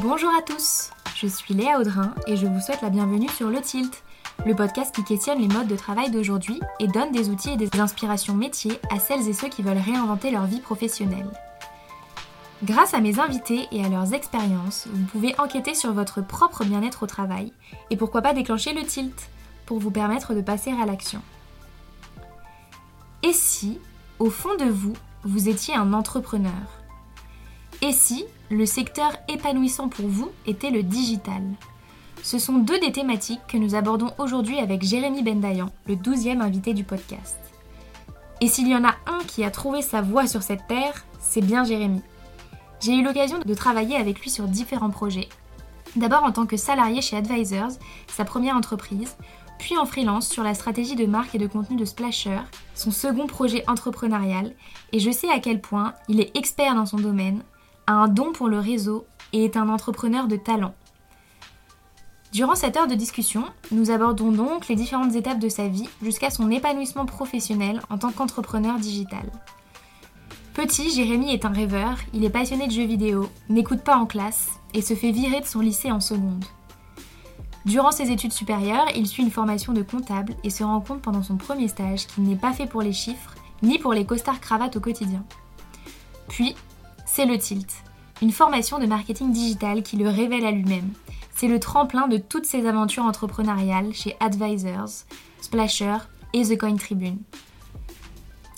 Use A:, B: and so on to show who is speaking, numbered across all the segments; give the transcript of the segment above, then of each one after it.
A: Bonjour à tous, je suis Léa Audrin et je vous souhaite la bienvenue sur Le Tilt, le podcast qui questionne les modes de travail d'aujourd'hui et donne des outils et des inspirations métiers à celles et ceux qui veulent réinventer leur vie professionnelle. Grâce à mes invités et à leurs expériences, vous pouvez enquêter sur votre propre bien-être au travail et pourquoi pas déclencher le tilt pour vous permettre de passer à l'action. Et si, au fond de vous, vous étiez un entrepreneur? Et si le secteur épanouissant pour vous était le digital? Ce sont deux des thématiques que nous abordons aujourd'hui avec Jérémy Bendayan, le douzième invité du podcast. Et s'il y en a un qui a trouvé sa voie sur cette terre, c'est bien Jérémy. J'ai eu l'occasion de travailler avec lui sur différents projets. D'abord en tant que salarié chez Advisors, sa première entreprise, puis en freelance sur la stratégie de marque et de contenu de Splasher, son second projet entrepreneurial, et je sais à quel point il est expert dans son domaine, a un don pour le réseau et est un entrepreneur de talent. Durant cette heure de discussion, nous abordons donc les différentes étapes de sa vie jusqu'à son épanouissement professionnel en tant qu'entrepreneur digital. Petit, Jérémy est un rêveur, il est passionné de jeux vidéo, n'écoute pas en classe et se fait virer de son lycée en seconde. Durant ses études supérieures, il suit une formation de comptable et se rend compte pendant son premier stage qu'il n'est pas fait pour les chiffres ni pour les costards cravates au quotidien. Puis, c'est le tilt, une formation de marketing digital qui le révèle à lui-même. C'est le tremplin de toutes ses aventures entrepreneuriales chez Advisors, Splasher et The Coin Tribune.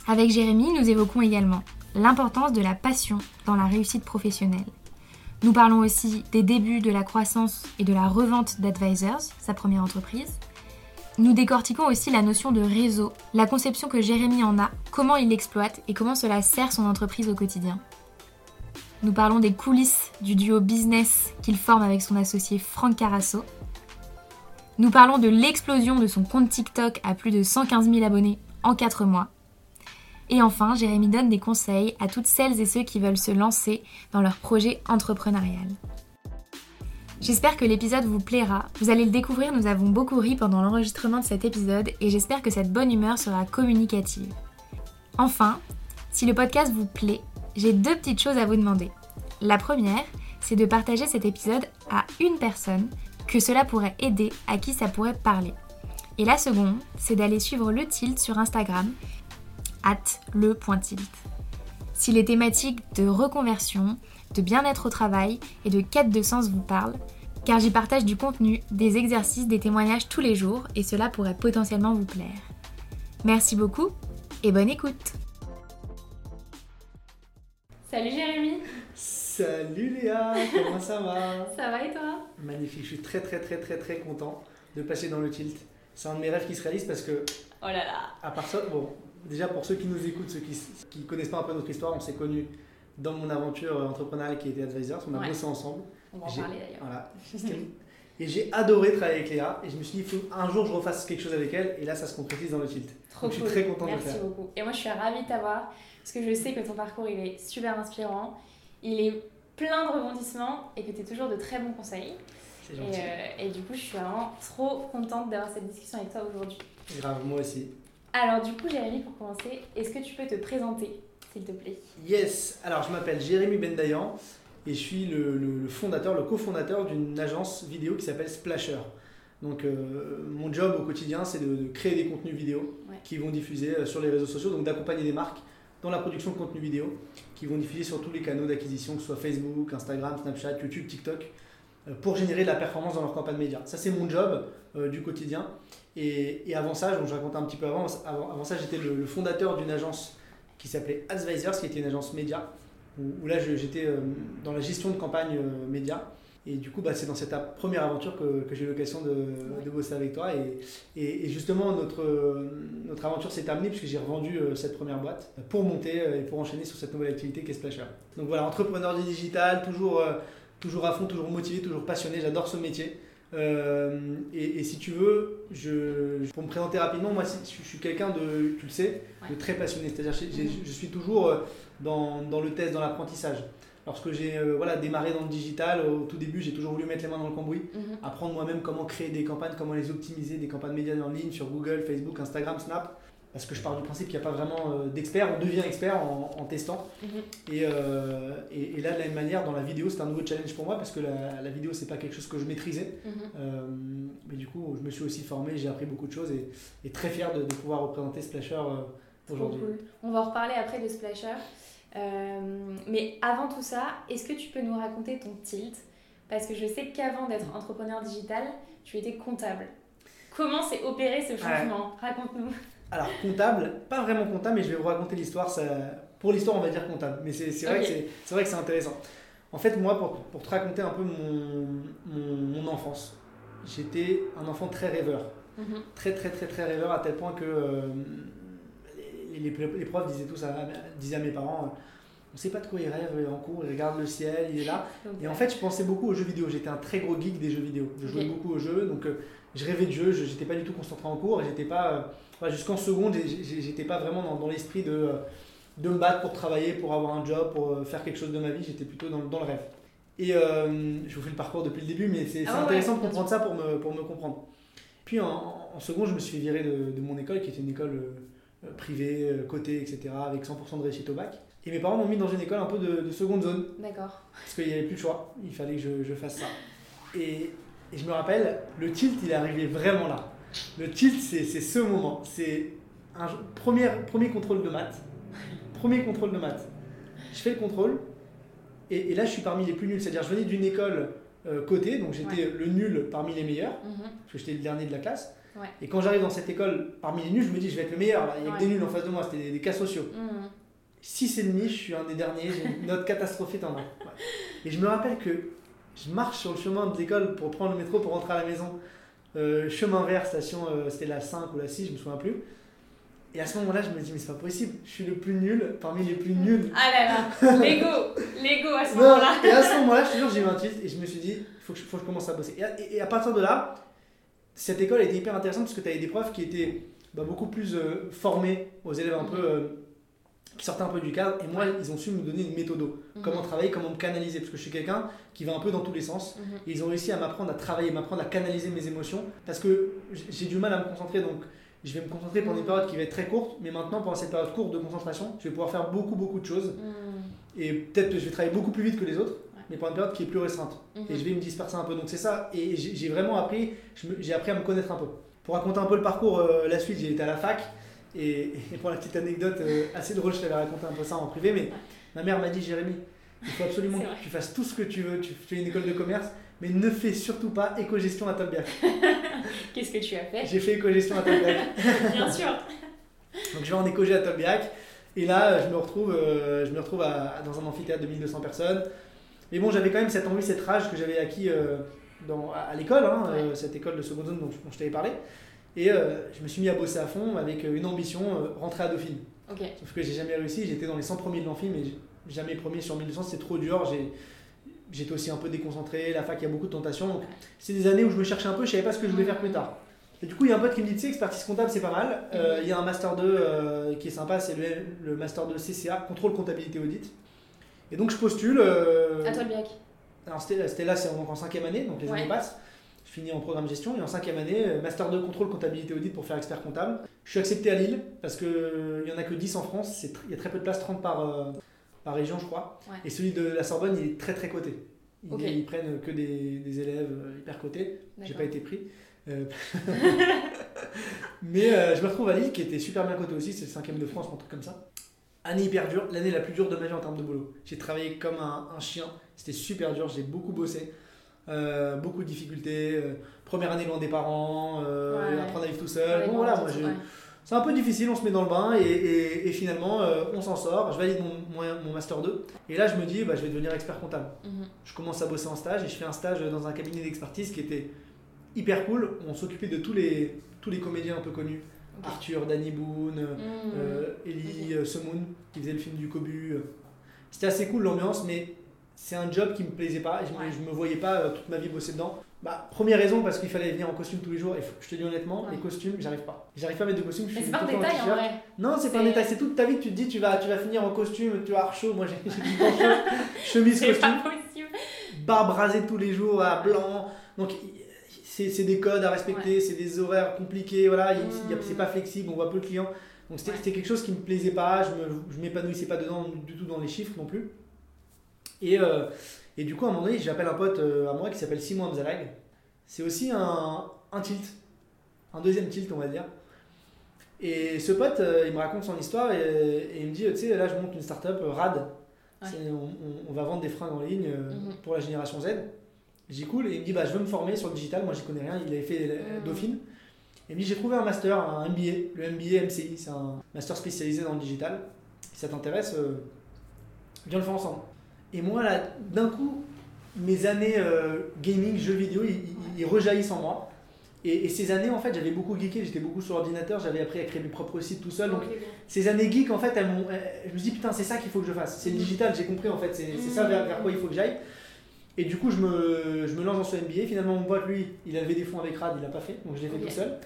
A: Avec Jérémy, nous évoquons également l'importance de la passion dans la réussite professionnelle. Nous parlons aussi des débuts de la croissance et de la revente d'Advisors, sa première entreprise. Nous décortiquons aussi la notion de réseau, la conception que Jérémy en a, comment il l'exploite et comment cela sert son entreprise au quotidien. Nous parlons des coulisses du duo business qu'il forme avec son associé Franck Carasso. Nous parlons de l'explosion de son compte TikTok à plus de 115 000 abonnés en 4 mois et enfin, Jérémy donne des conseils à toutes celles et ceux qui veulent se lancer dans leur projet entrepreneurial. J'espère que l'épisode vous plaira. Vous allez le découvrir, nous avons beaucoup ri pendant l'enregistrement de cet épisode et j'espère que cette bonne humeur sera communicative. Enfin, si le podcast vous plaît, j'ai deux petites choses à vous demander. La première, c'est de partager cet épisode à une personne que cela pourrait aider, à qui ça pourrait parler. Et la seconde, c'est d'aller suivre le tilt sur Instagram at le.tilt. Si les thématiques de reconversion, de bien-être au travail et de quête de sens vous parlent, car j'y partage du contenu, des exercices, des témoignages tous les jours et cela pourrait potentiellement vous plaire. Merci beaucoup et bonne écoute Salut Jérémy
B: Salut Léa, comment ça va?
A: Ça va et toi?
B: Magnifique, je suis très très très très très content de passer dans le tilt. C'est un de mes rêves qui se réalise parce que...
A: Oh là là
B: À part ça, bon, déjà pour ceux qui nous écoutent, ceux qui ne connaissent pas un peu notre histoire, on s'est connus dans mon aventure entrepreneuriale qui était Advisors. On a bossé ensemble.
A: On va en parler d'ailleurs. Voilà.
B: et j'ai adoré travailler avec Léa. Et je me suis dit, faut un jour je refasse quelque chose avec elle. Et là, ça se concrétise dans le tilt.
A: Trop
B: Donc, Je suis très content
A: Merci
B: de le faire.
A: beaucoup. Et moi, je suis ravie de t'avoir. Parce que je sais que ton parcours, il est super inspirant. Il est plein de rebondissements. Et que tu es toujours de très bons conseils.
B: C'est gentil.
A: Et, euh, et, du coup, je suis vraiment trop contente d'avoir cette discussion avec toi aujourd'hui.
B: Grave, moi aussi.
A: Alors du coup, Jérémy, pour commencer, est-ce que tu peux te présenter, s'il te plaît?
B: Yes, alors je m'appelle Jérémy Bendayan et je suis le, le, le fondateur, le cofondateur d'une agence vidéo qui s'appelle Splasher. Donc euh, mon job au quotidien, c'est de, de, créer des contenus vidéo
A: Ouais.
B: qui vont diffuser euh, sur les réseaux sociaux, donc d'accompagner des marques dans la production de contenus vidéo qui vont diffuser sur tous les canaux d'acquisition, que ce soit Facebook, Instagram, Snapchat, YouTube, TikTok, euh, pour générer de la performance dans leur campagne média. Ça, c'est mon job euh, du quotidien. Et, avant ça, donc je racontais un petit peu avant, avant, ça, j'étais le, fondateur d'une agence qui s'appelait Advisors, qui était une agence média, où, là, j'étais euh, dans la gestion de campagne média. Et du coup, bah, c'est dans cette première aventure que, que j'ai eu l'occasion de, de bosser avec toi. Et, et, et justement, notre, euh, notre aventure s'est terminée puisque j'ai revendu euh, cette première boîte pour monter euh, et pour enchaîner sur cette nouvelle activité qui est Splasher. Donc voilà, entrepreneur du digital, toujours, euh, toujours à fond, toujours motivé, toujours passionné. J'adore ce métier. Euh, et, et si tu veux, je, je- pour me présenter rapidement, moi je suis quelqu'un de, tu le sais, de très passionné. C'est-à-dire j'ai- j'ai- je suis toujours euh, dans, dans le test, dans l'apprentissage. Lorsque j'ai euh, voilà, démarré dans le digital, au tout début, j'ai toujours voulu mettre les mains dans le cambouis,
A: Mhm.
B: apprendre moi-même comment créer des campagnes, comment les optimiser, des campagnes médias en ligne sur Google, Facebook, Instagram, Snap. parce que je pars du principe qu'il n'y a pas vraiment euh, d'expert, on devient expert en, en testant.
A: Mhm.
B: Et, euh, et, et là, de la même manière, dans la vidéo, c'est un nouveau challenge pour moi parce que la, la vidéo, c'est pas quelque chose que je maîtrisais.
A: Mhm.
B: Euh, mais du coup, je me suis aussi formé, j'ai appris beaucoup de choses et, et très fier de, de pouvoir représenter Splasher aujourd'hui.
A: cool. On va en reparler après de Splasher. Euh, mais avant tout ça, est-ce que tu peux nous raconter ton tilt? Parce que je sais qu'avant d'être entrepreneur digital, tu étais comptable. Comment s'est opéré ce changement? Raconte-nous.
B: Alors, comptable, pas vraiment comptable, mais je vais vous raconter l'histoire. Ça... Pour l'histoire, on va dire comptable, mais c'est vrai, que c'est- c'est vrai que c'est intéressant. En fait, moi, pour, pour te raconter un peu mon, mon, mon enfance, j'étais un enfant très rêveur.
A: Mhm.
B: Très, très, très, très rêveur, à tel point que euh, les, les, profs disaient tous à, disaient à mes parents euh, on sait pas de quoi il rêve en cours, il regarde le ciel, il est là. Et en fait, je pensais beaucoup aux jeux vidéo. J'étais un très gros geek des jeux vidéo. Je jouais beaucoup aux jeux, donc euh, je rêvais de jeux. Je n'étais pas du tout concentré en cours. Et j'étais pas, euh, enfin, jusqu'en seconde, j'étais pas vraiment dans, dans l'esprit de, euh, de me battre pour travailler, pour avoir un job, pour faire quelque chose de ma vie. J'étais plutôt dans, dans le rêve. Et je vous fais le parcours depuis le début, mais c'est
A: Ah ouais,
B: intéressant de comprendre ça pour me, pour me comprendre. Puis en, en seconde, je me suis virer de, de mon école, qui était une école euh, privée, euh, cotée, etc., avec 100% de réussite au bac. Et mes parents m'ont mis dans une école un peu de- de seconde zone
A: D'accord.
B: parce qu'il n'y avait plus de choix, il fallait que je, je fasse ça. Et, et je me rappelle, le tilt, il est arrivé vraiment là. Le tilt, c'est ce moment. C'est un premier, premier contrôle de maths. Premier contrôle de maths. Je fais le contrôle, et, et là, je suis parmi les plus nuls. C'est-à-dire, je venais d'une école euh, cotée, donc j'étais le nul parmi les meilleurs,
A: Mhm.
B: parce que j'étais le dernier de la classe.
A: Ouais.
B: Et quand j'arrive dans cette école, parmi les nuls, je me dis, je vais être le meilleur. là. Il y a que des nuls en face de moi, c'était des, des cas sociaux.
A: Mhm.
B: 6,5, je suis un des derniers, j'ai une note catastrophique en un. Ouais. Et je me rappelle que je marche sur le chemin de l'école pour prendre le métro pour rentrer à la maison. Euh, chemin vert, station, euh, c'était la 5 ou la 6, je me souviens plus. Et à ce moment-là, je me dis, mais c'est pas possible, je suis le plus nul parmi les plus nuls.
A: Ah là là, Lego, Lego à ce moment-là.
B: et à ce moment-là, je te jure, j'ai eu un tilt et je me suis dit, il faut, que je- faut que je commence à bosser. Et à, et- et à partir de là, cette école était hyper intéressante parce que tu avais des profs qui étaient bah, beaucoup plus euh, formés aux élèves un peu. euh, qui sortaient un peu du cadre. Et moi, ils ont su me donner une méthode.
A: Mhm.
B: Comment travailler, comment me canaliser. Parce que je suis quelqu'un qui va un peu dans tous les sens.
A: Mhm.
B: Et ils ont réussi à m'apprendre à travailler, m'apprendre à canaliser mes émotions. Parce que j'ai du mal à me concentrer. Donc, je vais me concentrer pendant une période qui va être très courte. Mais maintenant, pendant cette période courte de concentration, je vais pouvoir faire beaucoup, beaucoup de choses.
A: Mhm.
B: Et peut-être que je vais travailler beaucoup plus vite que les autres. Mais pendant une période qui est plus restreinte.
A: Mhm.
B: Et je vais me disperser un peu. Donc c'est ça. Et j'ai vraiment appris, j'ai appris à me connaître un peu. Pour raconter un peu le parcours, euh, la suite, j'ai été à la fac. Et, et pour la petite anecdote euh, assez drôle, je t'avais raconté un peu ça en privé, mais ma mère m'a dit Jérémy, il faut absolument que tu fasses tout ce que tu veux. Tu fais une école de commerce, mais ne fais surtout pas éco-gestion à Tolbiac.
A: Qu'est-ce que tu as fait?
B: J'ai fait éco-gestion à Tolbiac.
A: Bien sûr.
B: Donc je vais en éco-gé à Tolbiac. Et là, je me retrouve, euh, je me retrouve à- dans un amphithéâtre de 1200 personnes. Mais bon, j'avais quand même cette envie, cette rage que j'avais acquis euh, dans, à, à l'école, hein, euh, cette école de seconde zone dont, dont je t'avais parlé. Et euh, je me suis mis à bosser à fond avec une ambition, rentrer à Dauphine.
A: Ok.
B: Sauf que j'ai jamais réussi, j'étais dans les 100 premiers de l'amphi, mais jamais premier sur 1200, c'est trop dur. J'étais aussi un peu déconcentré, la fac, il y a beaucoup de tentations. Donc, c'est des années où je me cherchais un peu, je savais pas ce que je voulais faire plus tard. Et du coup, il y a un pote qui me dit, tu sais, expertise comptable, c'est pas mal. Euh, Il y a un Master 2 euh, qui est sympa, c'est le, le Master 2 CCA, contrôle comptabilité audit. Et donc, je postule. euh,
A: À toi le biac.
B: alors, c'était là, c'est en cinquième année, donc les
A: Ouais.
B: années passent. Je finis en programme gestion et en cinquième année, euh, Master 2 contrôle comptabilité audit pour faire expert comptable. Je suis accepté à Lille parce qu'il n'y en a que 10 en France, il y a très peu de places, 30 par, euh, par région, je crois.
A: Ouais.
B: Et celui de la Sorbonne, il est très très coté. Ils, prennent que des, des élèves euh, hyper cotés. J'ai pas été pris. Euh, Mais euh, je me retrouve à Lille, qui était super bien coté aussi, c'est le cinquième de France, un truc comme ça. Année hyper dure, l'année la plus dure de ma vie en termes de boulot. J'ai travaillé comme un, un chien, c'était super dur, j'ai beaucoup bossé, Euh, beaucoup de difficultés. euh, première année loin des parents, euh,
A: Ouais.
B: apprendre à vivre tout seul.
A: Ouais,
B: bon voilà, moi c'est un peu difficile, on se met dans le bain et, et- et finalement euh, on s'en sort. Je valide mon, mon, mon master 2 et là je me dis bah, je vais devenir expert comptable.
A: Mhm.
B: Je commence à bosser en stage et je fais un stage dans un cabinet d'expertise qui était hyper cool. On s'occupait de tous les, tous les comédiens un peu connus. Arthur, Danny Boone, euh, Ellie euh, Semoun qui faisait le film du Cobu. C'était assez cool l'ambiance, mais c'est un job qui me plaisait pas et je, me,
A: Ouais.
B: je me voyais pas toute ma vie bosser dedans. Bah, première raison parce qu'il fallait venir en costume tous les jours et je te dis honnêtement,
A: Ouais.
B: les costumes, j'arrive pas. J'arrive pas à mettre de costume, je
A: Mais c'est pas un
B: en
A: détail en vrai.
B: Non, c'est pas un détail, c'est toute ta vie que tu te dis tu vas, tu vas finir en costume, tu vas avoir chaud. Moi j'ai du chemise costume, barbe rasée tous les jours à blanc. Donc c'est des codes à respecter, c'est des horaires compliqués, voilà, a-
A: Mm.
B: c'est pas flexible, on voit peu le client. Donc c'était
A: Ouais.
B: quelque chose qui me plaisait pas, je me- je m'épanouissais pas dedans du tout dans les chiffres non plus. Et, euh, et du coup, à un moment donné, j'appelle un pote euh, à moi qui s'appelle Simon Amzalag. C'est aussi un, un tilt, un deuxième tilt, on va dire. Et ce pote, euh, il me raconte son histoire et, et il me dit, tu sais, là, je monte une startup RAD.
A: Ouais.
B: C'est- On, on- on va vendre des fringues en ligne
A: Mhm.
B: pour la génération Z. J'ai cool et il me dit, bah, je veux me former sur le digital. Moi, j'y connais rien. Il avait fait euh,
A: Mhm.
B: Dauphine. Et il me dit, j'ai trouvé un master, un MBA, le MBA MCI. C'est un master spécialisé dans le digital. Si ça t'intéresse, euh, viens le faire ensemble. Et moi, là, d'un coup, mes années euh, gaming, jeux vidéo, ils, ils- ils rejaillissent en moi. Et, et ces années, en fait, j'avais beaucoup geeké, j'étais beaucoup sur l'ordinateur, j'avais appris à créer mes propres sites tout seul. Donc, ces années geek, en fait, elles m'ont- elles- je me dis, putain, c'est ça qu'il faut que je fasse. C'est le
A: Mhm.
B: digital, j'ai compris, en fait, c'est ça vers, vers quoi il faut que j'aille. Et du coup, je me, je me lance dans ce MBA. Finalement, mon pote, lui, il a levé des fonds avec RAD, il l'a pas fait, donc je l'ai fait tout seul.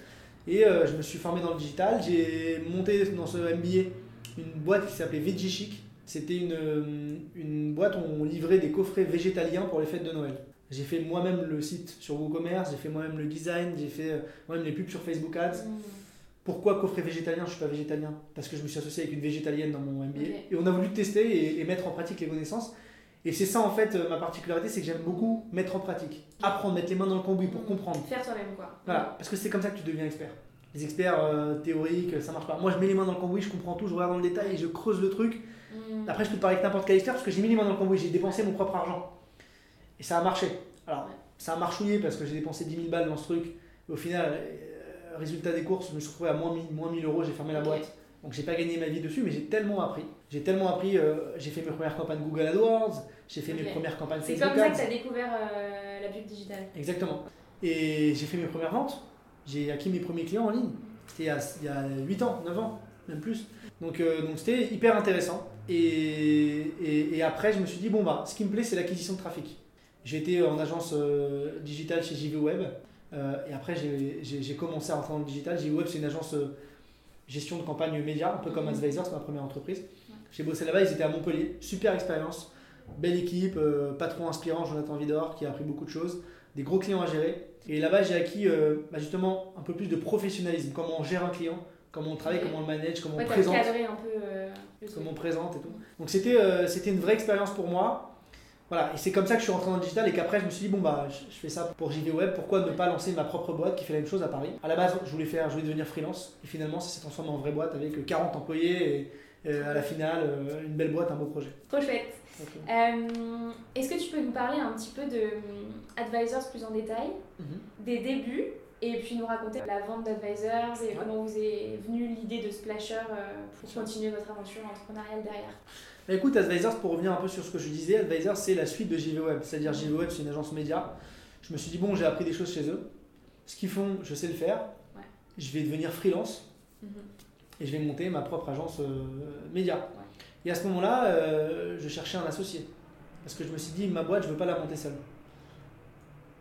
B: Et euh, je me suis formé dans le digital. J'ai monté dans ce MBA une boîte qui s'appelait Veggie Chic. C'était une, euh, une boîte où on livrait des coffrets végétaliens pour les fêtes de Noël. J'ai fait moi-même le site sur WooCommerce, j'ai fait moi-même le design, j'ai fait euh, moi-même les pubs sur Facebook Ads.
A: Mm.
B: Pourquoi coffret végétalien Je suis pas végétalien? Parce que je me suis associé avec une végétalienne dans mon MBA et on a voulu tester et, et mettre en pratique les connaissances. Et c'est ça en fait euh, ma particularité, c'est que j'aime beaucoup mettre en pratique, apprendre, mettre les mains dans le cambouis pour comprendre.
A: Faire toi-même, quoi.
B: Voilà, parce que c'est comme ça que tu deviens expert. Les experts euh, théoriques, ça marche pas. Moi, je mets les mains dans le cambouis, je comprends tout, je regarde dans le détail et je creuse le truc.
A: Mm.
B: Après, je peux te parler avec n'importe quel expert parce que j'ai mis les mains dans le cambouis, j'ai dépensé mon propre argent. Et ça a marché. Alors, ça a marchouillé parce que j'ai dépensé 10 000 balles dans ce truc. Et au final, euh, résultat des courses, je me suis retrouvé à moins 1000, moins 1000 euros, j'ai fermé la boîte. Donc, j'ai pas gagné ma vie dessus, mais j'ai tellement appris. J'ai tellement appris, euh, j'ai fait mes premières campagnes Google AdWords, j'ai fait mes premières campagnes
A: C'est comme ça que tu as découvert euh, la pub digitale.
B: Exactement. Et j'ai fait mes premières ventes. J'ai acquis mes premiers clients en ligne. C'était il y a- il y a 8 ans, 9 ans, même plus. Donc euh, donc c'était hyper intéressant. Et, et, et après, je me suis dit, bon, bah, ce qui me plaît, c'est l'acquisition de trafic. J'ai été en agence euh, digitale chez JV Web. Et après, j'ai- commencé à rentrer dans le digital. JV Web, c'est une agence gestion de campagne média, un peu comme
A: Mhm.
B: Advisor, c'est ma première entreprise. J'ai bossé là-bas, ils étaient à Montpellier. Super expérience. Belle équipe, euh, patron inspirant, Jonathan Vidor, qui a appris beaucoup de choses. Des gros clients à gérer. Et là-bas, j'ai acquis euh, bah, justement un peu plus de professionnalisme. Comment on gère un client, comment on travaille, comment on le manage, comment
A: Ouais,
B: on présente
A: cadré un peu euh,
B: comment on présente et tout. Donc c'était c'était une vraie expérience pour moi. Voilà, et c'est comme ça que je suis rentré dans le digital et qu'après je me suis dit bon bah je, fais ça pour JV Web, pourquoi ne pas lancer ma propre boîte qui fait la même chose à Paris? À la base, je voulais faire je voulais devenir freelance et finalement ça s'est transformé en vraie boîte avec 40 employés et à la finale euh, une belle boîte, un beau projet.
A: Trop chouette.
B: Euh,
A: Est-ce que tu peux nous parler un petit peu de euh, Advisors plus en détail,
B: mhm.
A: des débuts, et puis nous raconter la vente d'Advisors et comment vous est venue l'idée de Splasher euh, pour continuer votre aventure entrepreneuriale derrière?
B: Bah, écoute, Advisors, pour revenir un peu sur ce que je disais, Advisors c'est la suite de JV Web. C'est-à-dire JV Web c'est une agence média. Je me suis dit bon j'ai appris des choses chez eux. Ce qu'ils font, je sais le faire.
A: Ouais.
B: Je vais devenir freelance.
A: Mhm.
B: Et je vais monter ma propre agence euh, média. Et à ce moment-là, euh, je cherchais un associé. Parce que je me suis dit, ma boîte, je ne veux pas la monter seule.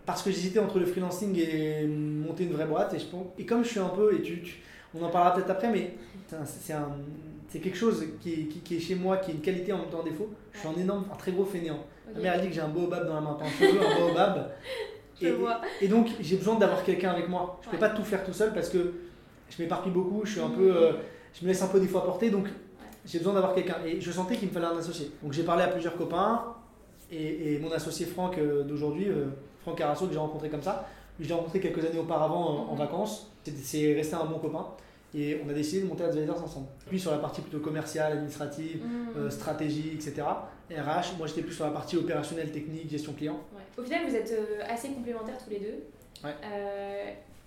B: Parce que j'hésitais entre le freelancing et monter une vraie boîte. Et, je, et comme je suis un peu, et tu, tu- on en parlera peut-être après, mais c'est quelque chose qui est, qui- qui est chez moi, qui est une qualité en même temps un défaut. Je suis un énorme, un très gros fainéant.
A: Ok.
B: Ma mère, elle dit que j'ai un baobab dans la main, un cheveu, un baobab.
A: Je
B: et,
A: vois.
B: et donc, j'ai besoin d'avoir quelqu'un avec moi. Je ne peux pas tout faire tout seul parce que je m'éparpille beaucoup, je suis un peu, euh, je me laisse un peu des fois porter, donc j'ai besoin d'avoir quelqu'un. Et je sentais qu'il me fallait un associé. Donc j'ai parlé à plusieurs copains et, et mon associé Franck euh, d'aujourd'hui, euh, Franck Carasso, que j'ai rencontré comme ça, je l'ai rencontré quelques années auparavant en
A: Mhm.
B: vacances. C'est- resté un bon copain et on a décidé de monter Advisors ensemble. Lui sur la partie plutôt commerciale, administrative, euh, stratégie, etc. RH, moi j'étais plus sur la partie opérationnelle, technique, gestion client.
A: Ouais. Au final, vous êtes assez complémentaires tous les deux.
B: Ouais.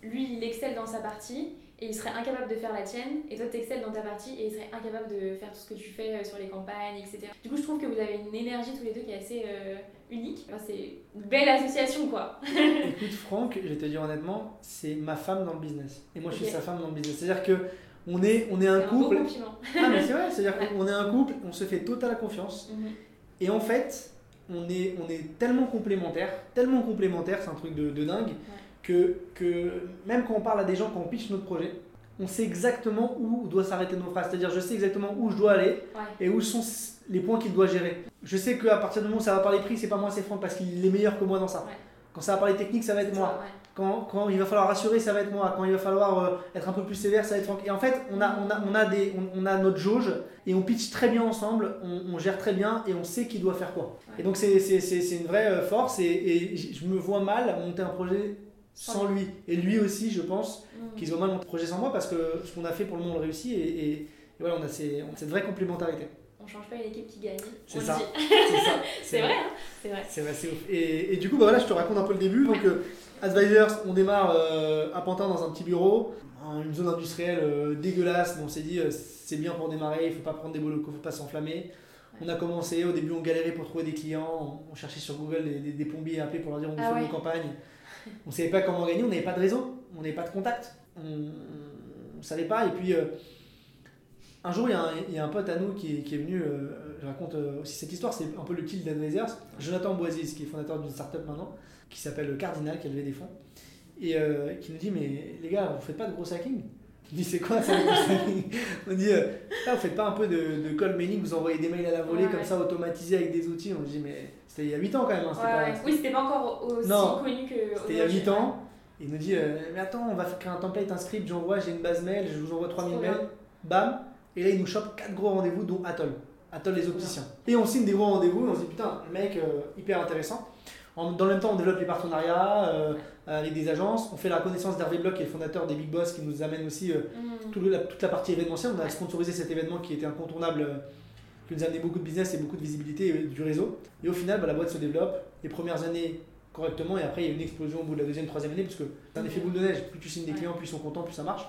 A: Lui, il excelle dans sa partie et il serait incapable de faire la tienne. Et toi, tu excelles dans ta partie et il serait incapable de faire tout ce que tu fais euh, sur les campagnes, etc. Du coup, je trouve que vous avez une énergie tous les deux qui est assez euh, unique. Enfin, c'est une belle association, quoi.
B: Écoute, Franck, je vais te dire honnêtement, c'est ma femme dans le business. Et moi, je suis sa femme dans le business. C'est-à-dire que on est, on est un couple. Ah, mais c'est vrai, c'est-à-dire qu'on est un couple, on se fait totale confiance.
A: Mhm.
B: Et en fait, on est, on est tellement complémentaires, tellement complémentaires, c'est un truc de, de dingue, que, que même quand on parle à des gens, quand on pitch notre projet, on sait exactement où doit s'arrêter nos phrases. C'est-à-dire, je sais exactement où je dois aller
A: Ouais.
B: et où sont les points qu'il doit gérer. Je sais qu'à partir du moment où ça va parler prix, c'est pas moi, c'est Franck, parce qu'il est meilleur que moi dans ça.
A: Ouais.
B: Quand ça va parler technique, ça va être moi. Quand, quand, il va falloir rassurer, ça va être moi. Quand il va falloir euh, être un peu plus sévère, ça va être Franck. Et en fait, on a, on a, on a, des, on, a notre jauge et on pitch très bien ensemble, on, gère très bien et on sait qui doit faire quoi. Et donc, c'est une vraie euh, force et, et, je me vois mal monter un projet sans lui. Et lui aussi, je pense, mm. qu'il se voit mal un projet sans moi parce que ce qu'on a fait pour le monde, on réussit et, et voilà, on a ces, cette vraie complémentarité
A: on change pas une équipe qui gagne.
B: C'est ça.
A: C'est vrai, hein c'est vrai.
B: C'est vrai, c'est ouf. Et, et, du coup, bah voilà, je te raconte un peu le début. Donc, euh, Advisors, on démarre euh, à Pantin dans un petit bureau, une zone industrielle euh, dégueulasse. on s'est dit, c'est bien pour démarrer, il faut pas prendre des locaux, il faut pas s'enflammer. On a commencé, au début on galérait pour trouver des clients, on, cherchait sur Google des, des, pompiers à appeler pour leur dire on ah fait une campagne. On savait pas comment gagner, on n'avait pas de réseau, on n'avait pas de contact, on, ne savait pas. Et puis un jour, il y, a un pote à nous qui, est venu, euh, je raconte euh, aussi cette histoire, c'est un peu le kill d'Advisors. Jonathan Boisis, qui est fondateur d'une startup maintenant, qui s'appelle Cardinal, qui a levé des fonds, et euh, qui nous dit Mais les gars, vous faites pas de gros hacking? Je dis C'est quoi ça, On dit ah, Vous faites pas un peu de, de call mailing, vous envoyez des mails à la volée comme ça, automatisés avec des outils On dit Mais c'était il y a 8 ans quand même. Hein,
A: pas, oui, c'était pas encore aussi connu que.
B: C'était il y a 8 ans. Il nous dit Mais attends, on va créer un template, un script, j'envoie, j'ai une base mail, je vous envoie 3000 mails. Bam et là, il nous chope 4 gros rendez-vous, dont Atoll. Atoll les opticiens. Et on signe des gros rendez-vous et on se dit putain, le mec, euh, hyper intéressant. dans le même temps, on développe les partenariats euh, avec des agences. On fait la connaissance d'Hervé Bloch, qui est le fondateur des Big Boss, qui nous amène aussi euh, mm. toute, la, partie événementielle. On a sponsorisé cet événement qui était incontournable, qui nous a amené beaucoup de business et beaucoup de visibilité du réseau. Et au final, bah, la boîte se développe. Les premières années correctement et après, il y a une explosion au bout de la deuxième, troisième année, parce que c'est un effet boule de neige. Plus tu signes des clients, plus ils sont contents, plus ça marche.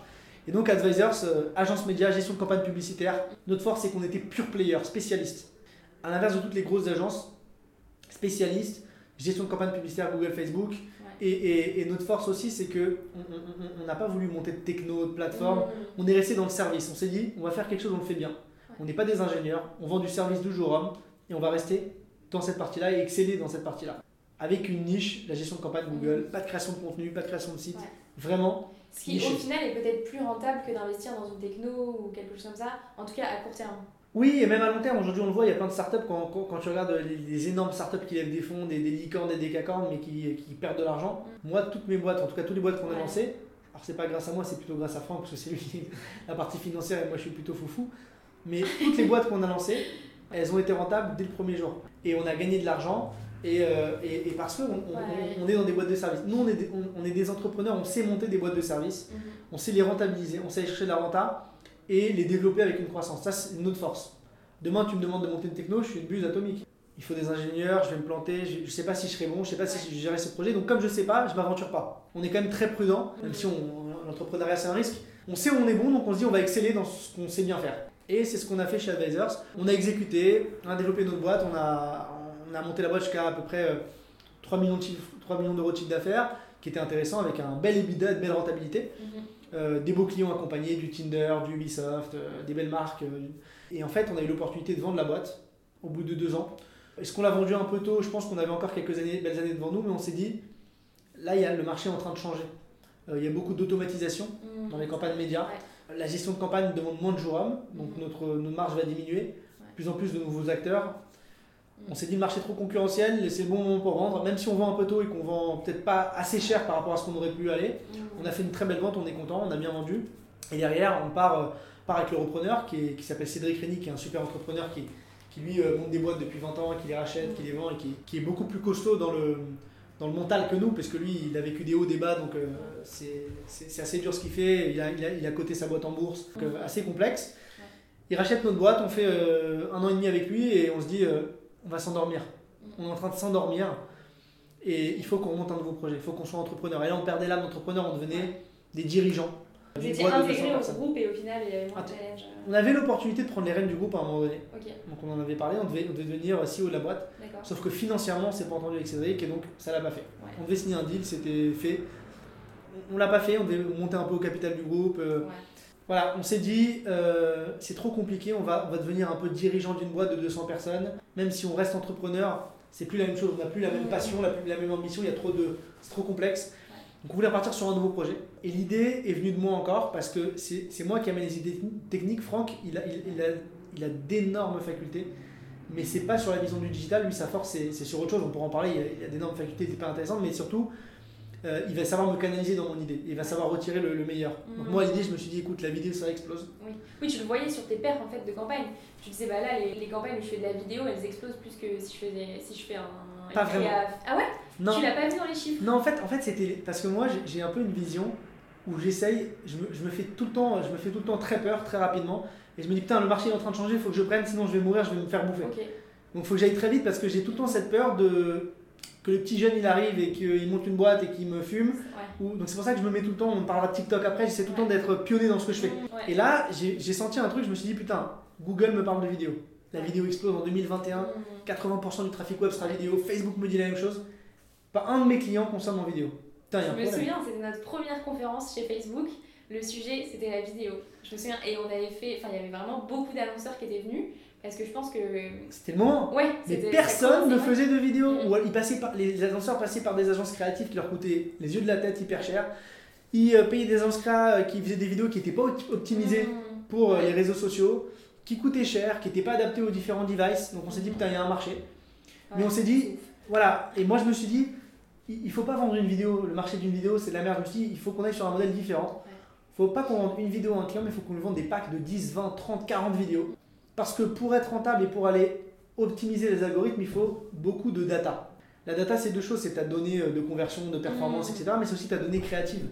B: Et donc Advisors, euh, agence média, gestion de campagne publicitaire, notre force c'est qu'on était pure player, spécialiste. À l'inverse de toutes les grosses agences, spécialistes, gestion de campagne publicitaire Google, Facebook. Et, notre force aussi, c'est que on n'a pas voulu monter de techno, de plateforme. Mm. On est resté dans le service. On s'est dit, on va faire quelque chose, on le fait bien. On n'est pas des ingénieurs, on vend du service du jour homme et on va rester dans cette partie-là et exceller dans cette partie-là. Avec une niche, la gestion de campagne Google, mm. pas de création de contenu, pas de création de site. Vraiment,
A: ce qui, au final, est peut-être plus rentable que d'investir dans une techno ou quelque chose comme ça, en tout cas à court terme.
B: Oui, et même à long terme, aujourd'hui on le voit, il y a plein de startups, quand, quand, tu regardes les, énormes startups qui lèvent des fonds, des, des licornes, des décacornes, mais qui, qui perdent de l'argent. Mm. Moi, toutes mes boîtes, en tout cas toutes les boîtes qu'on a lancées, alors c'est pas grâce à moi, c'est plutôt grâce à Franck, parce que c'est lui qui la partie financière et moi je suis plutôt foufou. Mais toutes les boîtes qu'on a lancées, elles ont été rentables dès le premier jour. Et on a gagné de l'argent euh, et, et, parce qu'on on, on, est dans des boîtes de services. Nous, on est, des, on, est des entrepreneurs, on sait monter des boîtes de services, mhm. on sait les rentabiliser, on sait chercher de la renta et les développer avec une croissance. Ça, c'est notre force. Demain, tu me demandes de monter une techno, je suis une buse atomique. Il faut des ingénieurs, je vais me planter, je ne sais pas si je serai bon, je ne sais pas si je gérerai ce projet. Donc, comme je ne sais pas, je ne m'aventure pas. On est quand même très prudent, même si l'entrepreneuriat c'est un risque. On sait où on est bon, donc on se dit on va exceller dans ce qu'on sait bien faire. Et c'est ce qu'on a fait chez Advisors. On a exécuté, on a développé notre boîte, on a, on a monté la boîte jusqu'à à peu près 3 euh, millions, 3 millions d'euros de chiffre d'affaires, qui était intéressant avec un bel EBITDA, de belle rentabilité. Mhm. Euh, des beaux clients accompagnés, du Tinder, du Ubisoft, euh, des belles marques. et en fait, on a eu l'opportunité de vendre la boîte au bout de deux ans. Est-ce qu'on l'a vendu un peu tôt? Je pense qu'on avait encore quelques années, belles années devant nous, mais on s'est dit, là, il y a, le marché est en train de changer. il y a beaucoup d'automatisation mhm. dans les campagnes médias. La gestion de campagne demande moins de jours hommes, donc mhm. notre, notre marge va diminuer. Plus en plus de nouveaux acteurs, on s'est dit le marché est trop concurrentiel, c'est le bon moment pour vendre, même si on vend un peu tôt et qu'on vend peut-être pas assez cher par rapport à ce qu'on aurait pu aller. Mm. On a fait une très belle vente, on est content, on a bien vendu. Et derrière, on part, euh, part avec le repreneur qui, qui s'appelle Cédric Rény, qui est un super entrepreneur qui, qui lui euh, monte des boîtes depuis 20 ans, qui les rachète, qui les vend et qui, qui, est beaucoup plus costaud dans le, dans le mental que nous, parce que lui, il a vécu des hauts, des bas, donc euh, c'est assez dur ce qu'il fait. Il a, il, a, il a coté sa boîte en bourse, donc, assez complexe. Il rachète notre boîte, on fait un an et demi avec lui et on se dit on va s'endormir. On est en train de s'endormir et il faut qu'on monte un nouveau projet, il faut qu'on soit entrepreneur. Et là, on perdait l'âme d'entrepreneur, on devenait des dirigeants.
A: Vous étiez intégré au groupe et au final, il y avait moins de challenge.
B: On avait l'opportunité de prendre les rênes du groupe à un moment donné. Donc on en avait parlé, on devait, devenir CEO de la boîte. Sauf que financièrement, c'est pas entendu avec Cédric et donc ça l'a pas fait. On devait signer un deal, c'était fait. On l'a pas fait, on devait monter un peu au capital du groupe. Euh, voilà, on s'est dit, euh, c'est trop compliqué, on va, on va devenir un peu dirigeant d'une boîte de 200 personnes. Même si on reste entrepreneur, c'est plus la même chose, on n'a plus la même passion, la, la même ambition, il y a trop de, c'est trop complexe. Donc on voulait partir sur un nouveau projet. Et l'idée est venue de moi encore parce que c'est moi qui amène les idées techniques. Franck, il a, il, a, il a d'énormes facultés. mais c'est pas sur la vision du digital. Lui, sa force, c'est c'est sur autre chose. On pourra en parler. Il a, a d'énormes facultés pas intéressantes, mais surtout, euh, il va savoir me canaliser dans mon idée. Il va savoir retirer le, le meilleur. Donc,
A: Mhm.
B: moi, l'idée, je me suis dit, écoute, la vidéo, ça explose.
A: Oui. oui, tu le voyais sur tes perfs en fait de campagne. Tu disais, bah là, les, les campagnes où je fais de la vidéo, elles explosent plus que si je, faisais, si je fais un.
B: Pas vraiment.
A: Ah ouais?
B: Non,
A: Tu l'as pas vu dans les chiffres?
B: Non en fait, en fait c'était parce que moi, j'ai- un peu une vision où j'essaye, je me, je me fais tout le temps, je me fais tout le temps très peur, très rapidement, et je me dis putain, le marché est en train de changer, il faut que je prenne, sinon je vais mourir, je vais me faire bouffer.
A: Ok.
B: Donc il faut que j'aille très vite parce que j'ai tout le temps cette peur de que le petit jeune il arrive et qu'il monte une boîte et qu'il me fume.
A: Ouais.
B: Ou- donc c'est pour ça que je me mets tout le temps, on parlera de TikTok après, j'essaie tout le temps d'être pionnier dans ce que je fais.
A: Ouais.
B: Et là, j'ai senti un truc, je me suis dit putain, Google me parle de vidéo. La vidéo explose en 2021,
A: Mm.
B: 80% du trafic web sera vidéo, Facebook me dit la même chose. Pas un de mes clients consomme en vidéo. Putain,
A: Je me
B: problème.
A: souviens, c'était notre première conférence chez Facebook. Le sujet, c'était la vidéo. Je me souviens, et on avait fait. Enfin, il y avait vraiment beaucoup d'annonceurs qui étaient venus. Parce que je pense que.
B: C'était le moment.
A: Ouais,
B: Mais personne ne faisait de vidéo.
A: Mm.
B: Ou ils passaient par, les annonceurs passaient par des agences créatives qui leur coûtaient les yeux de la tête hyper cher. Ils euh, payaient des agences euh, qui faisaient des vidéos qui n'étaient pas optimisées
A: Mm.
B: pour euh,
A: Ouais.
B: les réseaux sociaux, qui coûtaient cher, qui n'étaient pas adaptés aux différents devices. Donc on s'est dit,
A: Mhm.
B: putain, il y a un marché. Mais on s'est dit-. Voilà. Et moi, je me suis dit, il il faut pas vendre une vidéo. Le marché d'une vidéo, c'est de la merde. Je me suis dit, il faut qu'on aille sur un modèle différent.
A: Ouais.
B: faut pas qu'on vende une vidéo à un client, mais il faut qu'on lui vende des packs de 10, 20, 30, 40 vidéos. Parce que pour être rentable et pour aller optimiser les algorithmes, il faut beaucoup de data. La data, c'est deux choses c'est ta donnée euh, de conversion, de performance,
A: Mhm.
B: etc. Mais c'est aussi ta donnée créative.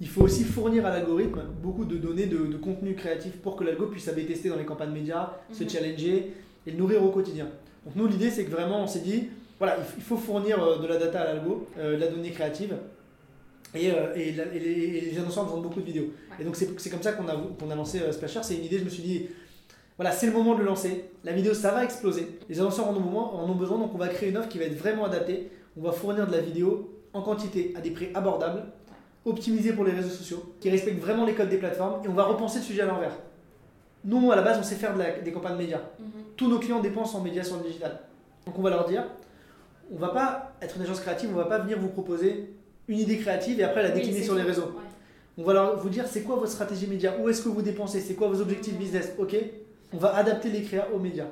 B: Il faut aussi fournir à l'algorithme beaucoup de données de, de contenu créatif pour que l'algo puisse AB tester dans les campagnes médias, se
A: Mhm.
B: challenger et le nourrir au quotidien. Donc nous, l'idée, c'est que vraiment, on s'est dit, voilà, il faut fournir euh, de la data à l'algo, euh, de la donnée créative. Et, euh, et la- et les, et les annonceurs vendent beaucoup de vidéos.
A: Ouais.
B: Et donc c'est comme ça qu'on a, lancé euh, Splasher. C'est une idée, je me suis dit, voilà, c'est le moment de le lancer. La vidéo, ça va exploser. Les annonceurs en ont, moment- en ont besoin, donc on va créer une offre qui va être vraiment adaptée. On va fournir de la vidéo en quantité, à des prix abordables, optimisée pour les réseaux sociaux, qui respectent vraiment les codes des plateformes, et on va repenser le sujet à l'envers. Nous, à la base, on sait faire de la- des campagnes médias.
A: Mhm.
B: Tous nos clients dépensent en médias sur le digital. Donc on va leur dire, on va pas être une agence créative, on va pas venir vous proposer une idée créative et après la décliner sur les réseaux.
A: Ouais.
B: On va leur, vous dire c'est quoi votre stratégie média, où est-ce que vous dépensez, c'est quoi vos objectifs business, ok On va adapter les créas aux médias.